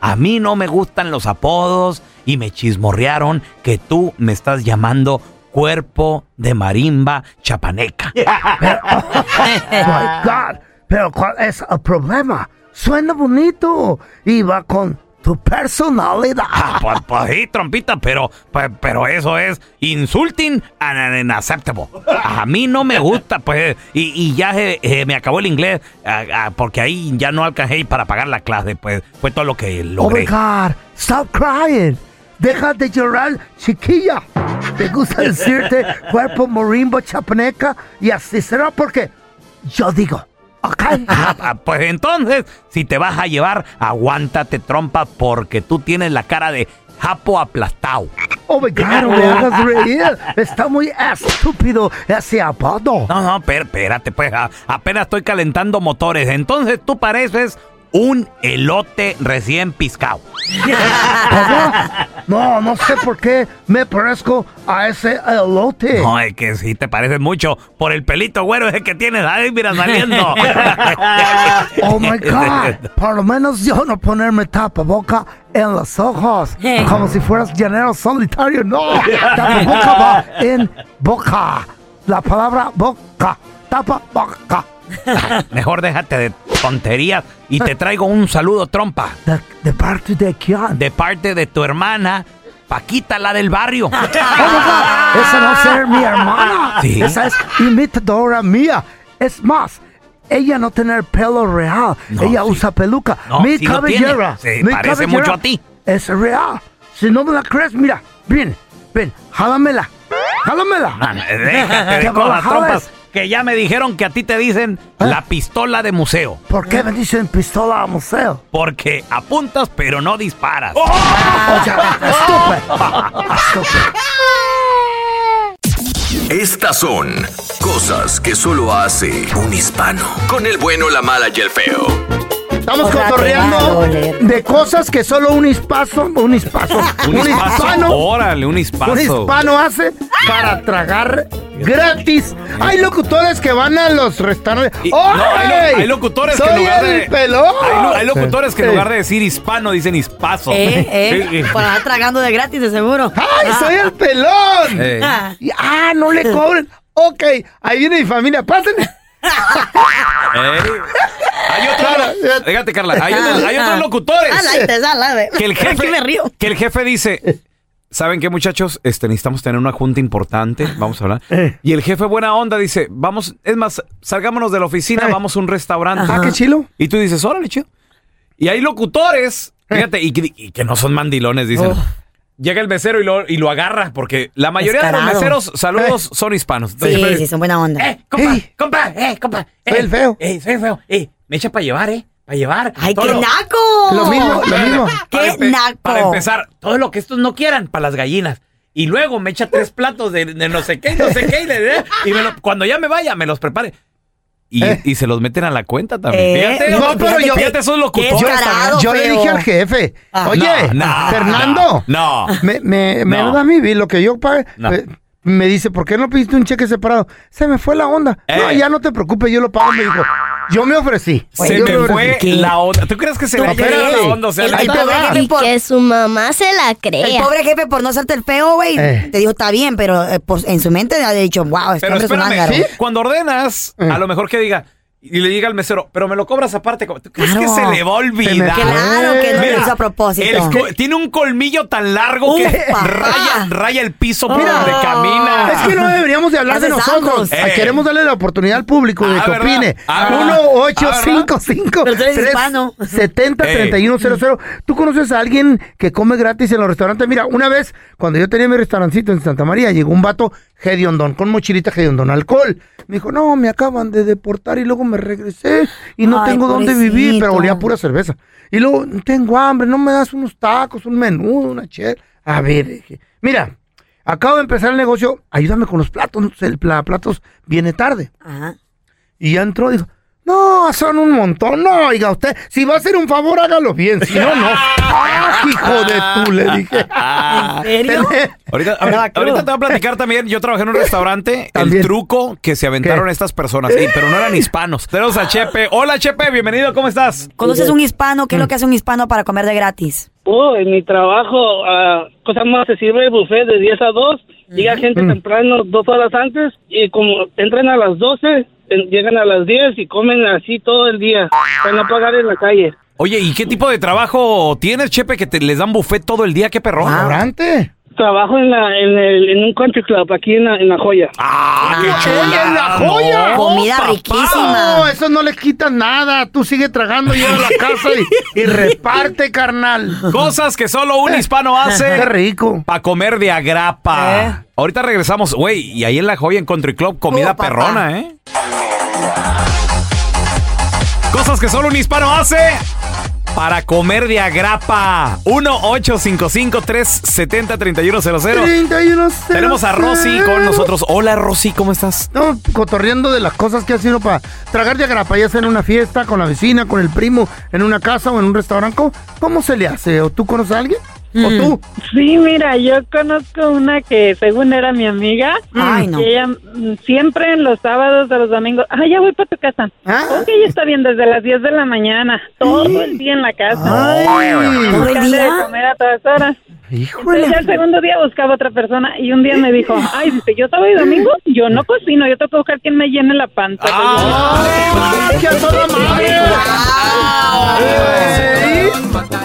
A mí no me gustan los apodos y me chismorrearon que tú me estás llamando cuerpo de marimba chapaneca. (laughs) my God, pero ¿cuál es el problema? Suena bonito y va con tu personalidad. Ah, pues, pues sí, trompita, pero, pues, pero eso es insulting and unacceptable. A mí no me gusta, pues, y, y ya eh, me acabó el inglés, ah, ah, porque ahí ya no alcancé para pagar la clase, pues, fue todo lo que Oh my logré. God, stop crying. Deja de llorar, chiquilla. Te gusta (laughs) decirte cuerpo morimbo chapaneca y así será porque yo digo. (laughs) Ah, ah, pues entonces, si te vas a llevar, aguántate, trompa, porque tú tienes la cara de japo aplastado. Oh my God, no me hagas reír. Está muy estúpido ese apodo. No, no, pero espérate, pues, a- apenas estoy calentando motores. Entonces tú pareces un elote recién piscado. No, no sé por qué me parezco a ese elote. No, es que sí te pareces mucho por el pelito güero ese que tienes ahí, mira, saliendo. (laughs) Oh my God. Por lo menos yo no ponerme tapaboca en los ojos. Como si fueras llanero solitario. No. Tapaboca va en boca. La palabra boca. Tapa boca. Mejor déjate de tonterías y te traigo un saludo, trompa. ¿De, de parte de quién? De parte de tu hermana, Paquita, la del barrio. (laughs) Oh. Esa no es mi hermana. Sí. Esa es imitadora mía. Es más. Ella no tiene el pelo real. ella usa peluca. No, mi sí cabellera. Se mi parece cabellera mucho a ti. Es real. Si no me la crees, mira. Ven, ven, jálamela. Jálamela. Ah, Déjate de Que me la cosas, jales. trompas. Que ya me dijeron que a ti te dicen la pistola de museo. ¿Por qué me dicen pistola a museo? Porque apuntas pero no disparas. Oh, ya, estúpido. (laughs) Estas son cosas que solo hace un hispano. Con el bueno, la mala y el feo. Estamos Ojalá cotorreando de cosas que solo un hispazo, un hispazo, (laughs) Un hispazo. Órale, un hispazo. Un hispano hace para tragar gratis. Hay locutores que van a los restaurantes. No, hay, lo- hay locutores que en ¡Soy lugar el de. pelón! Hay, lo- hay locutores que en lugar de decir hispano dicen hispazo. Eh, eh, andar tragando de gratis, de seguro. ¡Ay, soy el pelón! Eh. Y- ¡Ah, no le cobren! Ok, ahí viene mi familia, pásenme. (laughs) Eh. Hay otros. Fíjate, Carla. Hay otros, hay otros locutores. Ala, te sala, ve. que el jefe me río. que el jefe dice ¿Saben qué, muchachos? Este, necesitamos tener una junta importante. Vamos a hablar. (laughs) Eh. Y el jefe buena onda dice, vamos, es más, salgámonos de la oficina, vamos a un restaurante. Ah, qué chilo. Y tú dices, órale, chido. Y hay locutores, fíjate, y que, y que no son mandilones, dicen. Llega el mesero y lo, y lo agarra, porque la mayoría de los meseros, saludos, (laughs) son hispanos. Sí, Entonces, sí, son buena onda. Eh, compa, compa, eh, compa. Soy el feo. Eh, soy el feo. Eh, me echa para llevar, eh. Para llevar. ¡Ay, Todo qué lo- naco! Lo mismo, lo mismo. Para ¡Qué empe- naco! Para empezar, todo lo que estos no quieran, para las gallinas. Y luego me echa tres platos de, de no sé qué, no sé qué. Y, de- y me lo- cuando ya me vaya, me los prepare. Y, y se los meten a la cuenta también. Eh, fíjate, no, pero yo- fíjate esos locutores. Qué descarado, Yo le dije al jefe, Ah. oye, No, no, Fernando, No. me, me, me No. da mi bill, lo que yo pague. No. eh, me dice, ¿por qué no pediste un cheque separado? Se me fue la onda. No, Eh. ya no te preocupes, yo lo pago. Me dijo, yo me ofrecí. Se Yo me fue la onda. ¿Tú crees que se ¿Tú le haya ido la onda? O sea, El- la- Ahí te pobre va. jefe Y por- que su mamá se la El crea. pobre jefe, por no hacerte el feo, güey, Eh. te dijo, está bien, pero eh, por- en su mente ha dicho, wow, este Pero hombre es un ángaro. ¿sí? cuando ordenas, Eh. a lo mejor que diga, y le diga al mesero, pero me lo cobras aparte. ¿Tú crees Claro. que se le va a olvidar? Claro que no Mira, lo hizo a propósito. el tiene un colmillo tan largo que raya, raya el piso por Mira. donde camina. Es que no deberíamos de hablar de nosotros. Eh. Queremos darle la oportunidad al público de Ah, que ¿verdad? opine. Ah, ¿verdad? 1 8 5 5 Pero tú eres hispano. 70 31 00 ¿Tú conoces a alguien que come gratis en los restaurantes? Mira, una vez, cuando yo tenía mi restaurancito en Santa María, llegó un vato hediondón, con mochilita hediondón, alcohol. Me dijo, no, me acaban de deportar y luego me regresé y no Ay, tengo dónde vivir, pero olía pura cerveza. Y luego, tengo hambre, no me das unos tacos, un menú, una chela. A ver, dije, mira, acabo de empezar el negocio, ayúdame con los platos, el pla- platos viene tarde. Ajá. Y ya entró dijo, no, son un montón. No, oiga usted, si va a hacer un favor, hágalo bien. Si no, no. (laughs) ¡Ah, hijo de tú! Le dije. ¿En serio? Ahorita, ahorita- ahorita te voy a platicar también. Yo trabajé en un restaurante. También. El truco que se aventaron ¿Qué? estas personas. Sí, pero no eran hispanos. Tenemos a Chepe. Hola, Chepe. Bienvenido. ¿Cómo estás? ¿Conoces un hispano? ¿Qué es lo que hace un hispano para comer de gratis? Oh, en mi trabajo, ah, cosa más, se sirve el buffet de 10 a 2. Llega gente temprano, dos horas antes, y como entran a las 12, en- llegan a las 10 y comen así todo el día, para no pagar en la calle. Oye, ¿y qué tipo de trabajo tienes, Chepe, que te, les dan buffet todo el día? ¿Qué perrón? ¿Restaurante? Trabajo en, la, en, el, en un country club aquí en la, en la joya. ¡Ah, qué ¡Ey, en la joya! Comida papá! riquísima. No, eso no le quita nada. Tú sigue tragando, (laughs) llega a la casa y, y reparte, carnal. Cosas que solo un hispano hace. Qué rico. Para comer de agrapa. Ahorita regresamos, güey, y ahí en la joya en Country Club, comida Oh, perrona, ¿eh? Cosas que solo un hispano hace para comer de agrapa. 1-855-370-3100. 31 Tenemos a Rosy con nosotros. Hola, Rosy, ¿cómo estás? No, cotorreando de las cosas que ha sido para tragar de agrapa, ya sea en una fiesta, con la vecina, con el primo, en una casa o en un restaurante. ¿Cómo, cómo se le hace? ¿O tú conoces a alguien? ¿O tú? Sí, mira, yo conozco una que según era mi amiga. Ay, no. Y ella mm, siempre en los sábados o los domingos, ah, ya voy para tu casa. ¿Ah? Ok, está bien, desde las 10 de la mañana, todo el día en la casa. Ay, ¿Todo el de comer a todas horas. híjole. Entonces ya el segundo día buscaba otra persona y un día me dijo, ay, dice, yo sábado y domingo, yo no cocino, yo tengo que buscar quien me llene la panza. ¡Ay, qué a toda madre! Ey,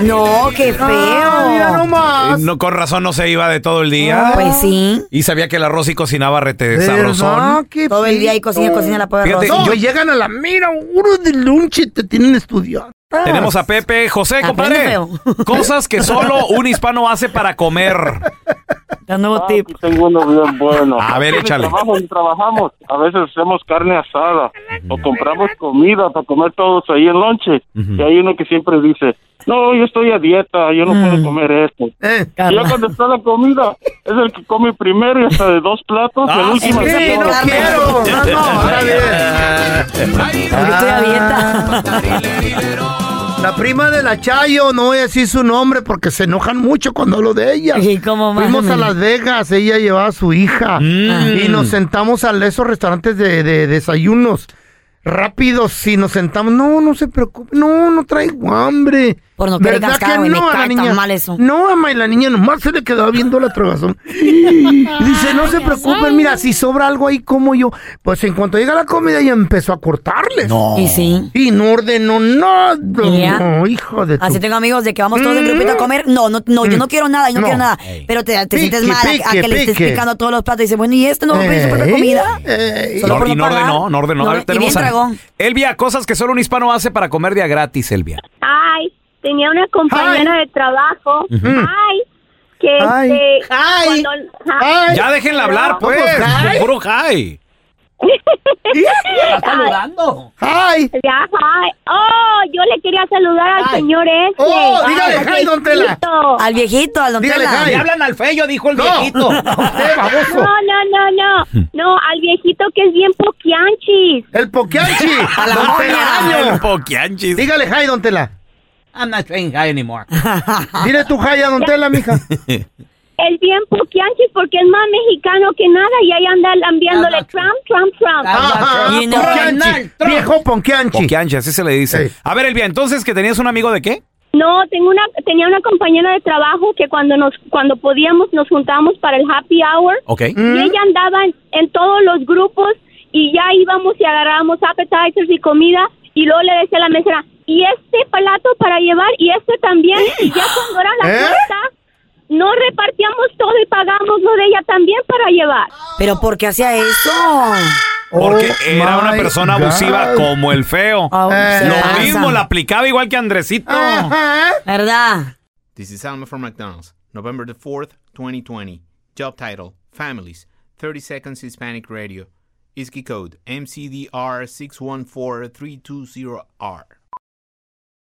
No, qué feo. Nomás. No, con razón no se iba de todo el día. Pues sí. Y sabía que la Rosy cocinaba rete sabrosón. Qué Todo el día y cocina, cocina la pobre Fíjate, Rosy. No, y llegan a la mira, uno de lunch y te tienen estudiado. Tenemos a Pepe. José, compadre. (laughs) Cosas que solo un hispano hace para comer. Nuevo tip. Aquí tengo uno bien bueno. A ver, échale. Trabajamos, trabajamos. A veces hacemos carne asada o compramos comida para comer todos ahí en lonche. Y hay uno que siempre dice, no, yo estoy a dieta, yo no puedo comer esto. Eh, Y ya cuando está la comida, es el que come primero y hasta de dos platos. y el Ah, último sí, se no quiero. No, no, (laughs) está bien. Porque estoy a dieta. La prima de la Chayo, no voy a decir su nombre porque se enojan mucho cuando hablo de ella. ¿Y cómo más? Fuimos a Las Vegas, ella llevaba a su hija Mm. y nos sentamos a esos restaurantes de, de desayunos rápidos y nos sentamos. No, no se preocupe, no, no traigo hambre. Por no querer ¿Verdad cascar, güey, me no? A la cae tan niña, mal eso. No, ama, y la niña nomás se le quedaba viendo la tragazón. (laughs) Y dice, no se preocupen, mira, si sobra algo ahí como yo. Pues en cuanto llega la comida, ella empezó a cortarles. No. Y sí. Y no ordenó nada. No, hijo de tu... Así tengo amigos de que vamos todos en grupito a comer. No, no, no, yo no quiero nada, yo no, No. quiero nada. Pero te, te sientes Pique, mal a- pique, que le estés picando todos los platos y dices, bueno, ¿y este no pedí su propia Ey, comida? ey. Solo No, por y no ordenó, no ordenó. A ver, y bien tenemos a. Elvia, cosas que solo un hispano hace para comer de a gratis, Elvia. Ay, tenía una compañera de trabajo. Ujú. Ay, que Ay. este. Cuando-. Ya déjenla hablar, pues. Ay. Puro high. (laughs) saludando. ¡Ay! Ya, ay. Oh, yo le quería saludar al señor ese. Oh, dígale, al hi, don Tela. viejito. Al viejito, al don Dígale, Tela. Jai. Le hablan al feo, dijo el No, viejito. (laughs) a usted, baboso. No, no, no, no. (laughs) No, al viejito que es bien poquianchis. El poquianchi. A la don. El poquianchis. Dígale, hi, don Tela. I'm not saying hi anymore. (laughs) Dile tu hi a don Tela, mija. (laughs) Es bien poquianchis porque es más mexicano que nada y ahí anda lambiándole Trump, Trump, Trump. Ajá, know, Ponquianchi. Donald Trump. Viejo Ponquianchi. Poquianchi, así se le dice. Sí. A ver, Elvia, entonces que tenías un amigo de qué? No, tengo una, tenía una compañera de trabajo que cuando nos, cuando podíamos nos juntábamos para el happy hour Ok. Mm. y ella andaba en, en todos los grupos y ya íbamos y agarrábamos appetizers y comida y luego le decía a la mesera, y este plato para llevar y este también y ya (gasps) cuando era la ¿Eh? cuenta no repartíamos todo y pagamos lo de ella también para llevar. Pero ¿por qué hacía eso? Porque Oh, era una persona God. abusiva como el feo. Ah, Eh. Lo pasa. mismo, la aplicaba igual que Andresito. ¿Verdad? This is Alma from McDonald's, November the 4th, 2020. Job title Families, 30 Seconds Hispanic Radio. ISKI code MCDR614320R.